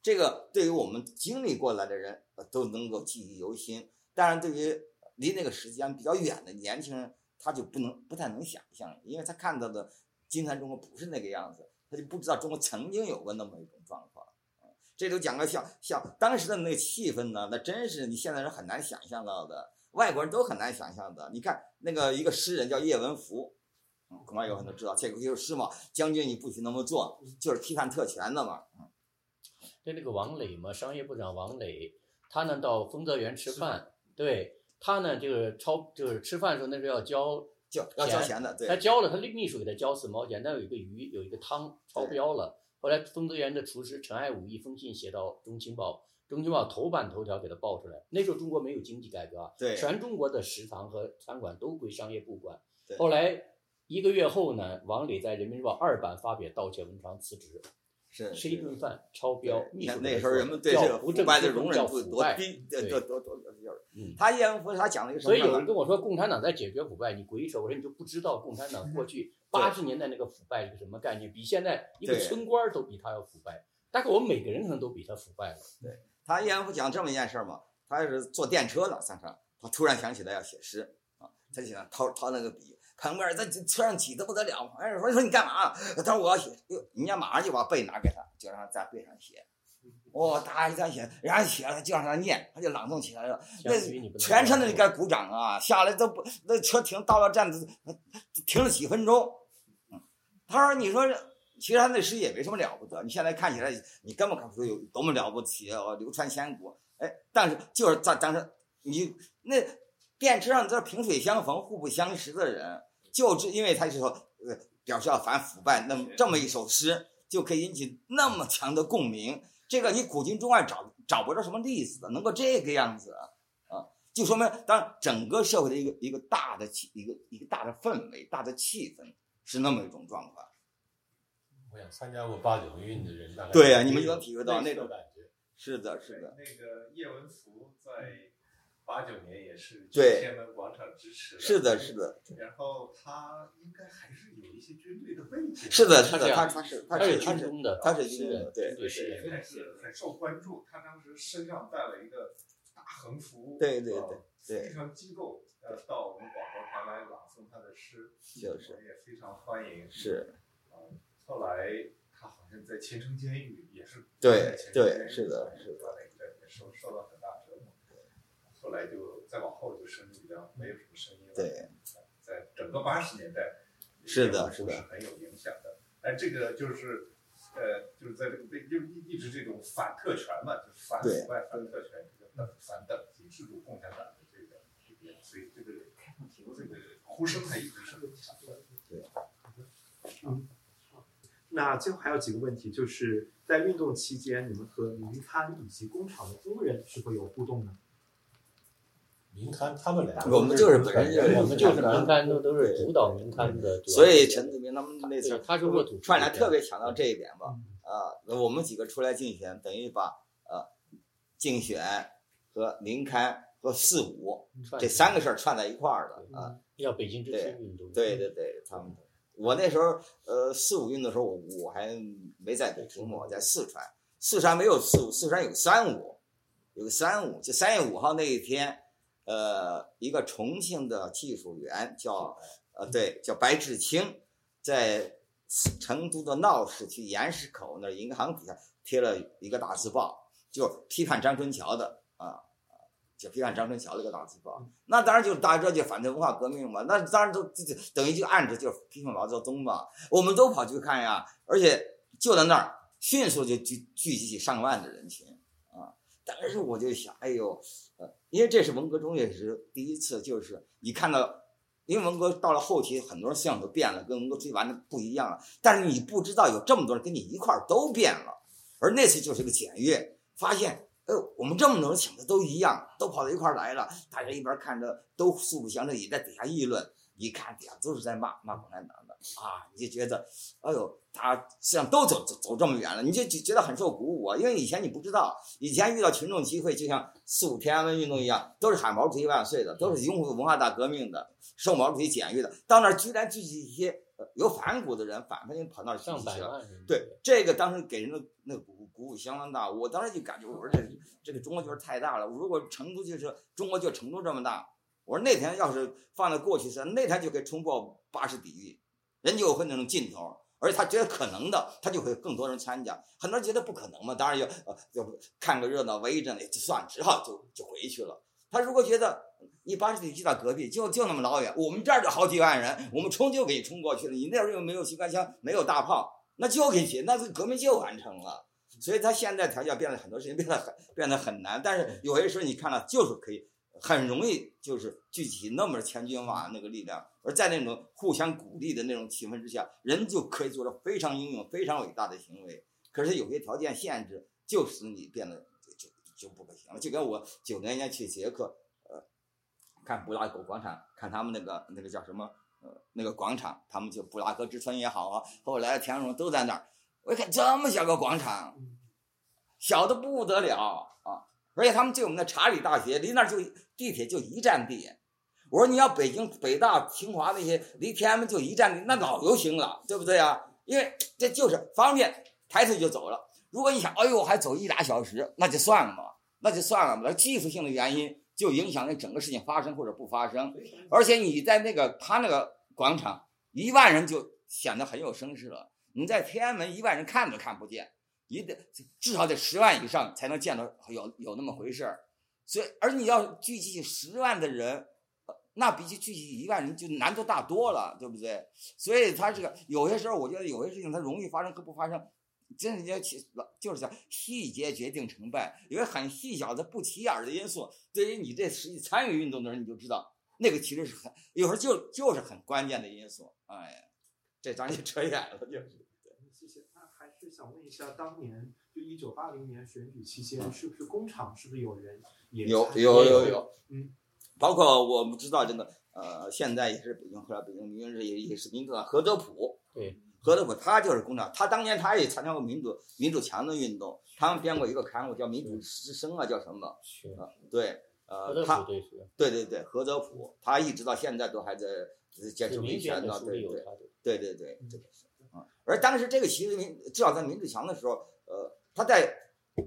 这个对于我们经历过来的人、呃、都能够记忆犹新。当然，对于离那个时间比较远的年轻人，他就不能不太能想象，因为他看到的今天中国不是那个样子，他就不知道中国曾经有过那么一种状况。这都讲个像像当时的那个气氛呢，那真是你现在是很难想象到的，外国人都很难想象的。你看那个一个诗人叫叶文福，恐怕有很多知道，这个就是诗嘛，将军你不许那么做，就是批判特权的嘛。对那个王磊嘛，商业部长王磊，他呢到丰泽园吃饭，对他呢这个超就是吃饭的时候那时候要交，交要交钱的，对他交了，他秘书给他交四毛钱，但有一个鱼有一个汤超标了。后来丰泽园的厨师陈爱武一封信写到《中青报》，《中青报》头版头条给他报出来。那时候中国没有经济改革啊，对全中国的食堂和餐馆都归商业部管。后来一个月后呢，王磊在《人民日报》二版发表道歉文章辞职。是吃一顿饭超标对，秘书你看那时候人们对这个腐败的容忍度多低，对多多多多就是。嗯，他叶文福他讲了一个什么所以有？人跟我说共产党在解决腐败，你鬼扯！我说你就不知道共产党过去 八十年代那个腐败是个什么概念，比现在一个村官儿都比他要腐败，大概我们每个人可能都比他腐败了。对他叶文福讲这么一件事儿嘛，他是坐电车呢，山上，他突然想起来要写诗啊，他就想掏掏那个笔，旁边在车上挤得不得了，哎，说说你干嘛？他说我要写，哟，人家马上就把背拿给他，就让他在背上写。哦，他一在写，人家写了，他就让他念，他就朗诵起来了。那全车的人该鼓掌啊！下来都不，那车停到了站子，停了几分钟。嗯，他说：“你说，其实他那诗也没什么了不得，你现在看起来，你根本看不出有多么了不起哦，流传千古。哎，但是就是在当时，你那电车上这萍水相逢、互不相识的人，就是因为他就说，呃，表示要反腐败，那么这么一首诗就可以引起那么强的共鸣。这个你古今中外找找不着什么例子的，能够这个样子啊，就说明当整个社会的一个一个大的气，一个一个大的氛围、大的气氛是那么一种状况。我想参加过八九运的人，大概对呀你们就能体会到那种感觉。是的，是的，那个叶文福在八九年也是对去天安门广场支持是的，是的，然后他应该还是有一些军队的背景，是的，是的，他是他他是军中的，他是军的人，对军队事业应该是很受关注。他当时身上带了一个大横幅，对对呃对对非常激动，呃，到我们广播台来朗诵他的诗，就是我们也非常欢迎。是，呃，后来他好像在前城监狱也是对对是的是的在那个也受受到很。后来就再往后就声音比较没有什么声音了。对，在整个八十年代，是的是的是很有影响的。但这个就是，呃，就是在这个被就一一直这种反特权嘛，就是反腐败、反特权这个等反等级制度共产党的这个这个，所以这个这个呼声还一直是很强的。那最后还有几个问题，就是在运动期间，你们和民刊以及工厂的工人是否有互动呢？民刊他们俩，我们就是本身就是我们就是民刊都都是主导民刊的，所以陈子明他们那次对他是沃土串联特别强调这一点吧。啊，那我们几个出来竞选，等于把呃竞选和民刊和四五这三个事儿串在一块儿了啊。要北京之星运动，对对对，他们我那时候呃四五运动的时候，我我还没在北京嘛，我在四川，四川没有四五，四川有三五，有个三五，就三月五号那一天，呃，一个重庆的技术员叫呃对叫白志清，在成都的闹市区盐市口那儿银行底下贴了一个大字报，就批判张春桥的啊。就批判张春桥的一个大字报，那当然就是大家知道就反对文化革命嘛，那当然都就就等于就按着就是批评毛泽东嘛，我们都跑去看呀，而且就在那儿迅速就聚聚集起上万的人群啊。但是我就想，哎呦，呃，因为这是文革中也是第一次，就是你看到，因为文革到了后期，很多人思想都变了，跟文革初完全不一样了，但是你不知道有这么多人跟你一块儿都变了，而那次就是个检阅，发现。呃，我们这么多人想的都一样，都跑到一块儿来了，大家一边看着都素不相识，也在底下议论，一看底下都是在骂骂共产党的啊，你就觉得，哎呦，他实际上都走走走这么远了，你就就觉得很受鼓舞啊，因为以前你不知道，以前遇到群众集会，就像四五天安门运动一样，都是喊毛主席万岁的，都是拥护文化大革命的，受毛主席检阅的，到那儿居然聚集一些呃有反骨的人，反叛军跑那儿聚上集去了。百万人，对，这个当时给人的那个鼓鼓舞相当大。我当时就感觉，我说这这个中国就是太大了。如果成都就是中国就成都这么大，我说那天要是放在过去时，那天就可以冲破八十底狱，人就会那种劲头。而且他觉得可能的，他就会更多人参加。很多人觉得不可能嘛，当然就呃就看个热闹，围着呢就算，只好就就回去了。他如果觉得你八十里就到隔壁，就就那么老远，我们这儿就好几万人，我们冲就给你冲过去了。你那儿又没有机关枪，没有大炮，那就给你，那这革命就完成了。所以他现在条件变得很多事情变得很变得很难，但是有些时候你看到就是可以很容易就是聚集那么千军万马那个力量，而在那种互相鼓励的那种气氛之下，人就可以做出非常英勇、非常伟大的行为。可是有些条件限制，就使你变得就就不可行了。就跟我九零年去捷克，呃，看布拉格广场，看他们那个那个叫什么呃那个广场，他们就布拉格之春也好啊，后来田荣都在那儿。我一看这么小个广场，小的不得了啊！而且他们就我们的查理大学离那儿就地铁就一站地。我说你要北京北大清华那些离天安门就一站地，那老流行了，对不对啊？因为这就是方便，抬腿就走了。如果你想，哎呦，还走一俩小时，那就算了嘛，那就算了嘛。那技术性的原因就影响那整个事情发生或者不发生。而且你在那个他那个广场，一万人就显得很有声势了。你在天安门一万人看都看不见，你得至少得十万以上才能见到有有那么回事儿。所以，而你要聚集起十万的人，那比起聚集一万人就难度大多了，对不对？所以他这个有些时候，我觉得有些事情它容易发生和不发生，真是叫起就是叫细节决定成败，有些很细小的不起眼的因素，对于你这实际参与运动的人，你就知道那个其实是很有时候就就是很关键的因素。哎呀，这咱就扯远了，就是。谢谢。那还是想问一下，当年就一九八零年选举期间，是不是工厂是不是有人也有有有有，嗯，包括我们知道这个呃，现在也是北京后来北京民主也也是民主党何泽普，对，何泽普他就是工厂，他当年他也参加过民主民主强的运动，他们编过一个刊物叫《民主之声》啊，叫什么？是啊，对，何德呃，他对，对对对，何泽普，他一直到现在都还在呃坚持就维权呢，对对里有他的。对对对，这个是啊。而当时这个其实民至少在民主强的时候，呃，他在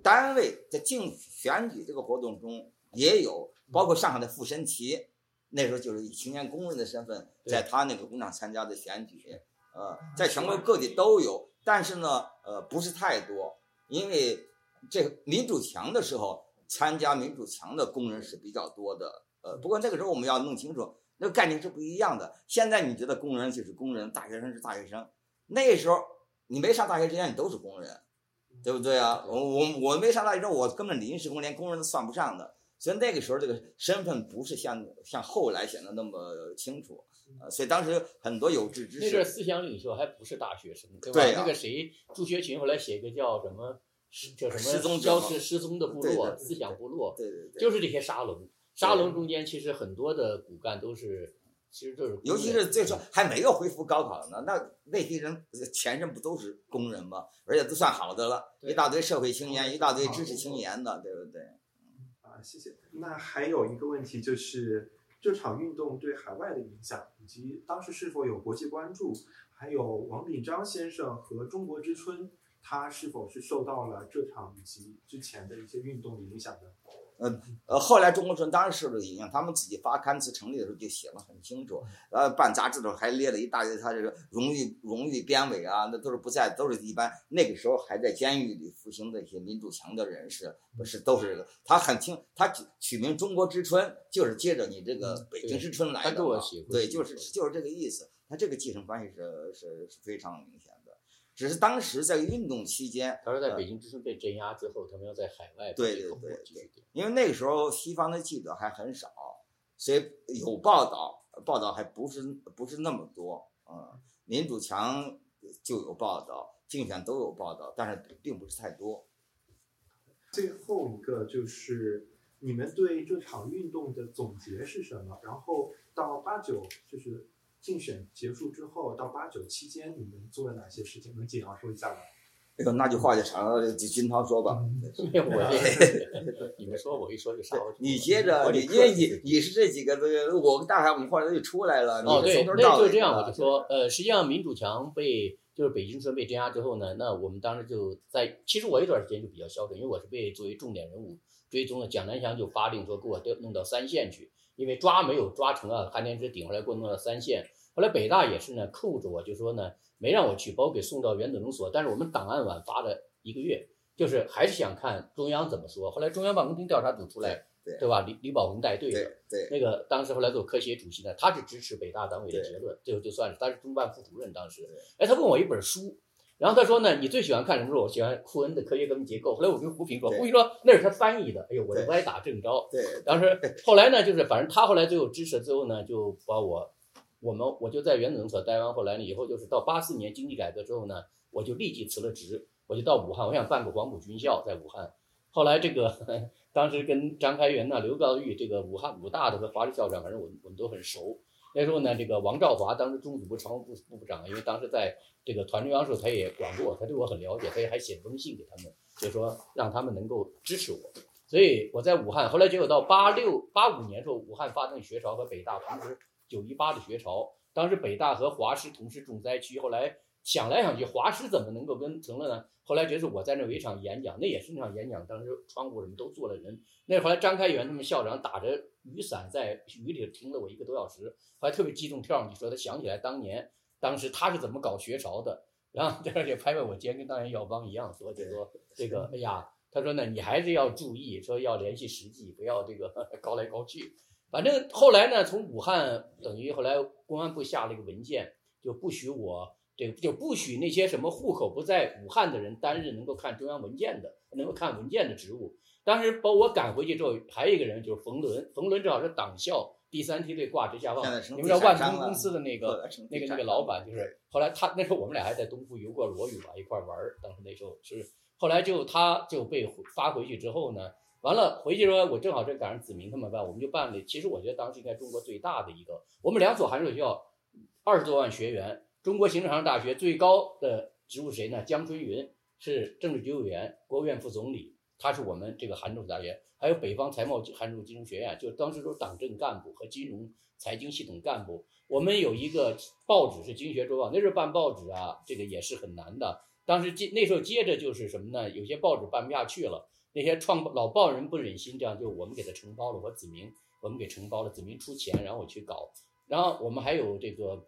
单位在竞选举这个活动中也有，包括上海的傅申奇，那时候就是以青年工人的身份，在他那个工厂参加的选举，呃，在全国各地都有，但是呢，呃，不是太多，因为这个民主墙的时候，参加民主墙的工人是比较多的，呃，不过那个时候我们要弄清楚，那个概念是不一样的。现在你觉得工人就是工人，大学生是大学生，那时候你没上大学之前你都是工人，对不对啊？我我我没上大学之后，我根本临时工连工人都算不上的，所以那个时候这个身份不是像像后来显得那么清楚，呃，所以当时很多有志之士，那阵儿思想领袖还不是大学生，对吧？那个谁，朱学群后来写个叫什么，失叫什么失踪者消失失踪的部落，思想部落，对对对，就是这些沙龙。沙龙中间其实很多的骨干都是，其实就是，尤其是最初还没有恢复高考呢，那那些人前身不都是工人吗？而且都算好的了，一大堆社会青年，一大堆知识青年的，对不对？啊，谢谢。那还有一个问题就是这场运动对海外的影响，以及当时是否有国际关注，还有王炳章先生和中国之春，他是否是受到了这场以及之前的一些运动的影响的？呃，后来中国春当然受了影响，他们自己发刊词成立的时候就写了很清楚，呃，办杂志的时候还列了一大堆他这个荣誉荣誉编委啊，那都是不在，都是一般那个时候还在监狱里服刑的一些民主强的人士，不是都是他很清，他取取名中国之春，就是接着你这个北京之春来的对，就是就是这个意思，他这个继承关系是是是非常明显的，只是当时在运动期间，他说在北京之声被镇压之后，他们要在海外对对对对。因为那个时候西方的记者还很少，所以有报道，报道还不是不是那么多啊、嗯。民主强就有报道，竞选都有报道，但是并不是太多。最后一个就是你们对这场运动的总结是什么？然后到八九就是竞选结束之后，到八九期间你们做了哪些事情？能简要说一下吗？哎呦，那就话就长了，就金涛说吧。没有 我这，你们说我一说就啥？你接着，你因为你你是这几个这个，我跟大海我们后来就出来了。哦，对，那就这样，的我就说，呃，实际上民主墙被就是北京村被镇压之后呢，那我们当时就在，其实我一段时间就比较消沉，因为我是被作为重点人物追踪了，蒋南翔就发令说给我调弄到三线去，因为抓没有抓成啊，韩天之顶回来给我弄到三线，后来北大也是呢扣着我，就说呢没让我去，把我给送到原子能所，但是我们档案晚发了一个月，就是还是想看中央怎么说，后来中央办公厅调查组出来，对对吧？李李宝文带队的。对对那个当时后来做科协主席呢，他是支持北大党委的结论，最后就算是他是中办副主任当时。哎，他问我一本书，然后他说呢，你最喜欢看什么书？我喜欢库恩的《科学革命结构》。后来我跟胡平说，胡平说那是他翻译的，哎呦，我就歪打正着。对当时后来呢，就是反正他后来最后支持最后呢，就把我我们我就在原子能所待完，后来呢以后就是到八四年经济改革之后呢，我就立即辞了职，我就到武汉，我想办个黄埔军校在武汉。后来这个 当时跟张开元呐、刘高玉这个武汉武大的和华师校长，反正我们我们都很熟。那时候呢，这个王兆华当时中组部常务部部长，因为当时在这个团中央时候，他也管过，他对我很了解，他也还写封信给他们，就说让他们能够支持我。所以我在武汉，后来结果到八六八五年时候，武汉发生学潮和北大同时九一八的学潮，当时北大和华师同时重灾区，后来想来想去，华师怎么能够跟成了呢？后来觉得我在那有一场演讲，那也是那场演讲，当时窗户什么都坐了人。那后来张开元他们校长打着雨伞在雨里听了我一个多小时，后来特别激动跳上去说他想起来当年当时他是怎么搞学潮的，然后而且拍拍我肩，跟当年耀邦一样说，就说 这个哎呀，他说呢你还是要注意，说要联系实际，不要这个 高来高去。反正后来呢，从武汉等于后来公安部下了一个文件，就不许我这个就不许那些什么户口不在武汉的人单日能够看中央文件的，能够看文件的职务。当时把我赶回去之后，还有一个人就是冯仑，冯仑正好是党校第三梯队挂职下放你们知道万通公司的那个那个那个老板，就是后来他那时候我们俩还在东湖游过罗屿吧，一块儿玩儿。当时那时候是，后来就他就被发回去之后呢，完了回去说，我正好是赶上子明他们办，我们就办了。其实我觉得当时应该中国最大的一个，我们两所函授学校二十多万学员，中国行政上大学最高的职务谁呢？江春云是政治局委员、国务院副总理，他是我们这个函授大学，还有北方财贸函授金融学院，就当时都是党政干部和金融财经系统干部。我们有一个报纸是《经学周报》，那时候办报纸啊，这个也是很难的。当时接那时候接着就是什么呢？有些报纸办不下去了，那些创老报人不忍心，这样就我们给他承包了。我子明我们给承包了，子明出钱，然后我去搞。然后我们还有这个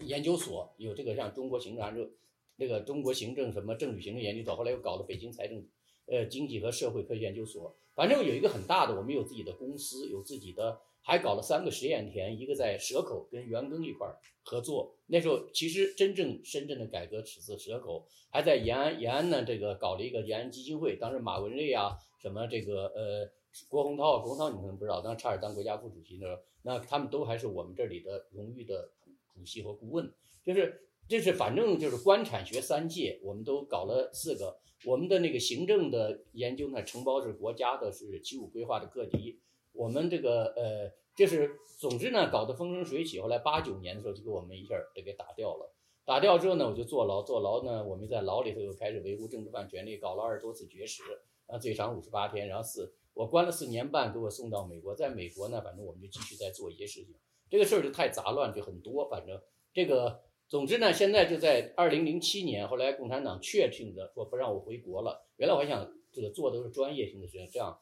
研究所，有这个像中国行政函授，那个中国行政什么政治行政研究所，后来又搞了北京财政呃经济和社会科学研究所。反正有一个很大的，我们有自己的公司，有自己的，还搞了三个实验田，一个在蛇口跟袁庚一块儿合作。那时候其实真正深圳的改革始自蛇口，还在延安，延安呢这个搞了一个延安基金会，当时马文瑞啊，什么这个呃郭洪涛，郭洪涛你可能不知道，当时差点当国家副主席那时候，那他们都还是我们这里的荣誉的主席和顾问，就是就是反正就是官产学三届，我们都搞了四个。我们的那个行政的研究呢，承包是国家的，是七五规划的各级。我们这个呃，就是总之呢，搞得风生水起。后来八九年的时候，就给我们一下儿就给打掉了。打掉之后呢，我就坐牢，坐牢呢，我们在牢里头又开始维护政治犯权利，搞了二十多次绝食，啊，最长五十八天，然后四我关了四年半，给我送到美国。在美国呢，反正我们就继续在做一些事情。这个事儿就太杂乱，就很多，反正这个。总之呢，现在就在二零零七年，后来共产党确定的说不让我回国了。原来我还想这个做的是专业性的事情，这样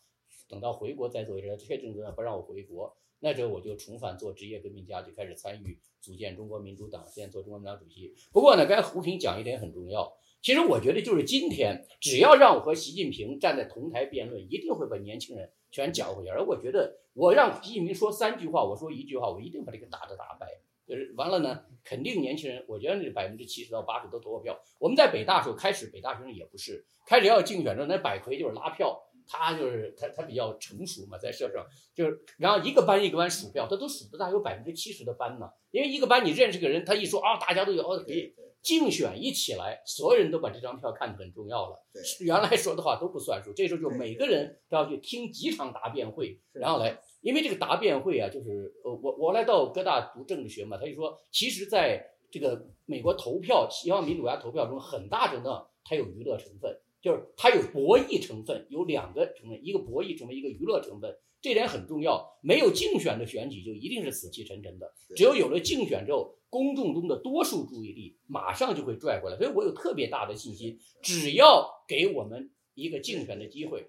等到回国再做一事。确定的不让我回国，那时候我就重返做职业革命家，就开始参与组建中国民主党，现在做中国民主党主席。不过呢，该胡平讲一点很重要，其实我觉得就是今天，只要让我和习近平站在同台辩论，一定会把年轻人全搅和起来。而我觉得，我让习近平说三句话，我说一句话，我一定把这个打的打败。就是完了呢，肯定年轻人，我觉得那百分之七十到八十都投我票。我们在北大时候开始，北大学生也不是开始要竞选的时候，那百魁就是拉票，他就是他他比较成熟嘛，在社会上就是，然后一个班一个班数票，他都数得大有百分之七十的班呢。因为一个班你认识个人，他一说啊，大家都有哦可以竞选一起来，所有人都把这张票看得很重要了。对原来说的话都不算数，这时候就每个人都要去听几场答辩会，然后来。因为这个答辩会啊，就是呃，我我来到哥大读政治学嘛，他就说，其实在这个美国投票，西方民主国家投票中，很大程度上它有娱乐成分，就是它有博弈成分，有两个成分，一个博弈成分，一个娱乐成分，这点很重要。没有竞选的选举就一定是死气沉沉的，只有有了竞选之后，公众中的多数注意力马上就会拽过来，所以我有特别大的信心，只要给我们一个竞选的机会。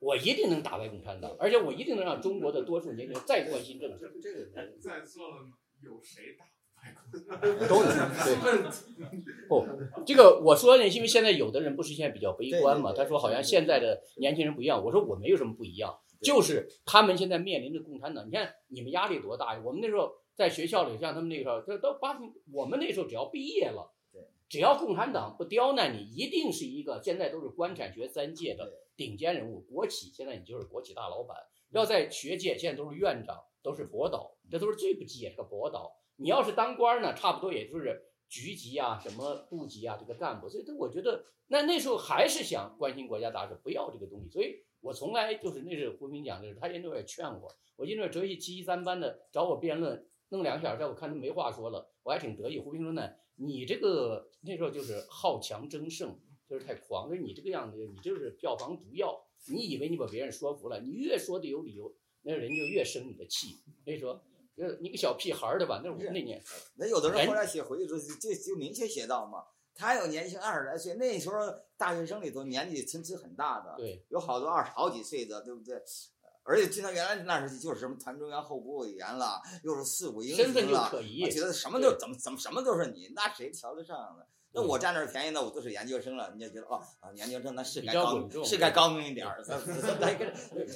我一定能打败共产党，而且我一定能让中国的多数年轻人再关心政治。这个在座的有谁打败 都能对。不，这个我说呢，因为现在有的人不是现在比较悲观嘛，他说好像现在的年轻人不一样。我说我没有什么不一样，就是他们现在面临着共产党。你看你们压力多大呀？我们那时候在学校里，像他们那时候，这都八十，我们那时候只要毕业了，只要共产党不刁难你，一定是一个现在都是官产学三界的顶尖人物。国企现在你就是国企大老板，要在学界现在都是院长，都是博导，这都是最不济也是个博导。你要是当官呢，差不多也就是局级啊、什么部级啊这个干部。所以，我觉得那那时候还是想关心国家大事，不要这个东西。所以我从来就是那是胡平讲的，他研究也劝我。我因为哲学七一三班的找我辩论，弄两个小时，我看他没话说了，我还挺得意。胡平说呢，你这个那时候就是好强争胜，就是太狂，就是你这个样子，你就是票房毒药。你以为你把别人说服了，你越说的有理由，那人就越生你的气。所以说。呃你个小屁孩儿的吧？那我们那年，那有的人后来写回忆书就就明确写到嘛，他有年轻二十来岁，那时候大学生里头年纪参差很大的，对，有好多二十好几岁的，对不对？而且经常原来那时就是什么团中央候补委员了，又是四五英身份就，可觉得什么都怎么怎么什么都是你，那谁瞧得上呢？那我占那便宜，那我都是研究生了，你就觉得哦啊，研究生那是该高是该高明一点儿，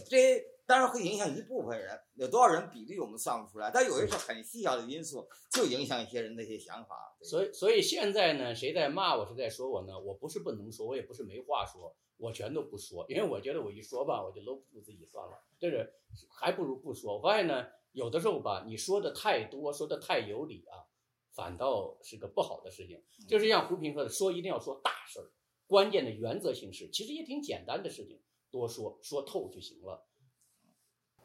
这。当然会影响一部分人，有多少人比例我们算不出来，但有一些很细小的因素就影响一些人的一些想法。所以，所以现在呢，谁在骂我，谁在说我呢？我不是不能说，我也不是没话说，我全都不说，因为我觉得我一说吧，我就搂不住自己算了，就是还不如不说。我发现呢，有的时候吧，你说的太多，说的太有理啊，反倒是个不好的事情。就是像胡平说的，说一定要说大事儿，关键的原则性事，其实也挺简单的事情，多说说透就行了。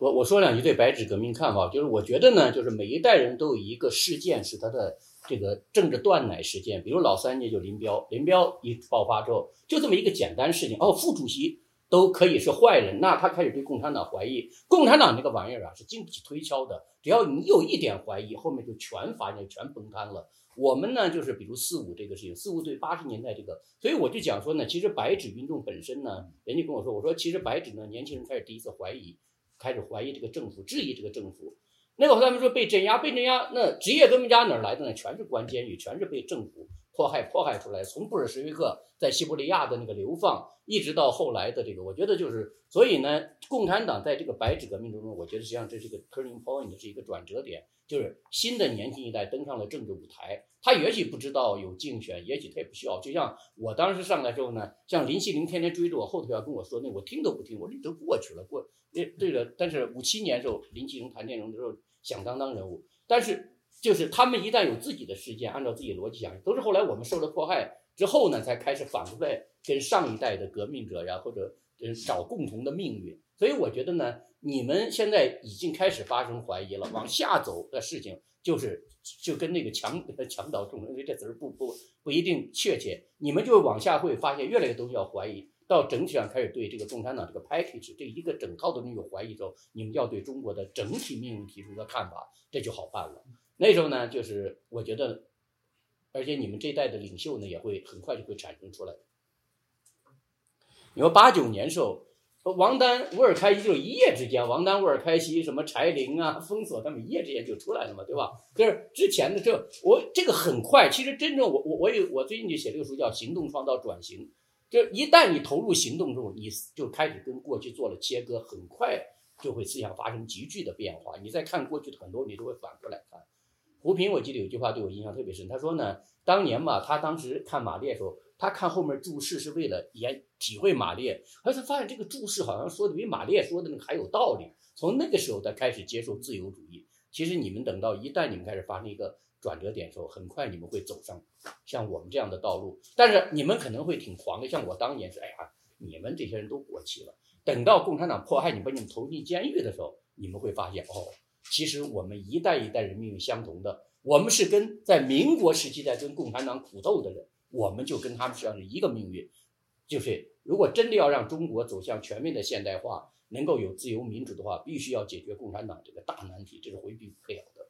我我说两句对白纸革命看法，就是我觉得呢，就是每一代人都有一个事件是他的这个政治断奶事件，比如老三届就林彪，林彪一爆发之后，就这么一个简单事情，哦，副主席都可以是坏人，那他开始对共产党怀疑，共产党这个玩意儿啊是经不起推敲的，只要你有一点怀疑，后面就全发现全崩塌了。我们呢，就是比如四五这个事情，四五对八十年代这个，所以我就讲说呢，其实白纸运动本身呢，人家跟我说，我说其实白纸呢，年轻人开始第一次怀疑。开始怀疑这个政府，质疑这个政府。那个他们说被镇压，被镇压，那职业革命家哪来的呢？全是关监狱，全是被政府迫害迫害出来。从布尔什维克在西伯利亚的那个流放，一直到后来的这个，我觉得就是，所以呢，共产党在这个白纸革命中，我觉得实际上这是一个 turning point，是一个转折点，就是新的年轻一代登上了政治舞台。他也许不知道有竞选，也许他也不需要。就像我当时上来之后呢，像林希林天天追着我后头要跟我说那，我听都不听，我这都过去了，过。对对了，但是五七年的时候，林希荣、谭建荣的时候响当当人物，但是就是他们一旦有自己的事件，按照自己逻辑想，都是后来我们受了迫害之后呢，才开始反过来跟上一代的革命者呀，或者嗯找共同的命运。所以我觉得呢，你们现在已经开始发生怀疑了，往下走的事情就是就跟那个墙 墙倒众人危这词儿不不不一定确切，你们就往下会发现越来越多要怀疑。到整体上开始对这个共产党这个 package 这一个整套的东西有怀疑之后，你们要对中国的整体命运提出个看法，这就好办了。那时候呢，就是我觉得，而且你们这一代的领袖呢，也会很快就会产生出来。你说八九年时候，王丹、乌尔开西就一夜之间，王丹、乌尔开西什么柴玲啊、封锁他们一夜之间就出来了嘛，对吧？就是之前的这我这个很快，其实真正我我我有我最近就写这个书叫《行动创造转型》。就一旦你投入行动中，你就开始跟过去做了切割，很快就会思想发生急剧的变化。你再看过去的很多，你都会反过来看。胡平，我记得有句话对我印象特别深，他说呢，当年嘛，他当时看马列的时候，他看后面注释是为了研体会马列，而他发现这个注释好像说的比马列说的那个还有道理。从那个时候，他开始接受自由主义。其实你们等到一旦你们开始发生一个。转折点的时候，很快你们会走上像我们这样的道路，但是你们可能会挺狂的，像我当年是，哎呀，你们这些人都过气了。等到共产党迫害你，把你们投进监狱的时候，你们会发现，哦，其实我们一代一代人命运相同的，我们是跟在民国时期在跟共产党苦斗的人，我们就跟他们实际上是一个命运。就是如果真的要让中国走向全面的现代化，能够有自由民主的话，必须要解决共产党这个大难题，这是回避不了的。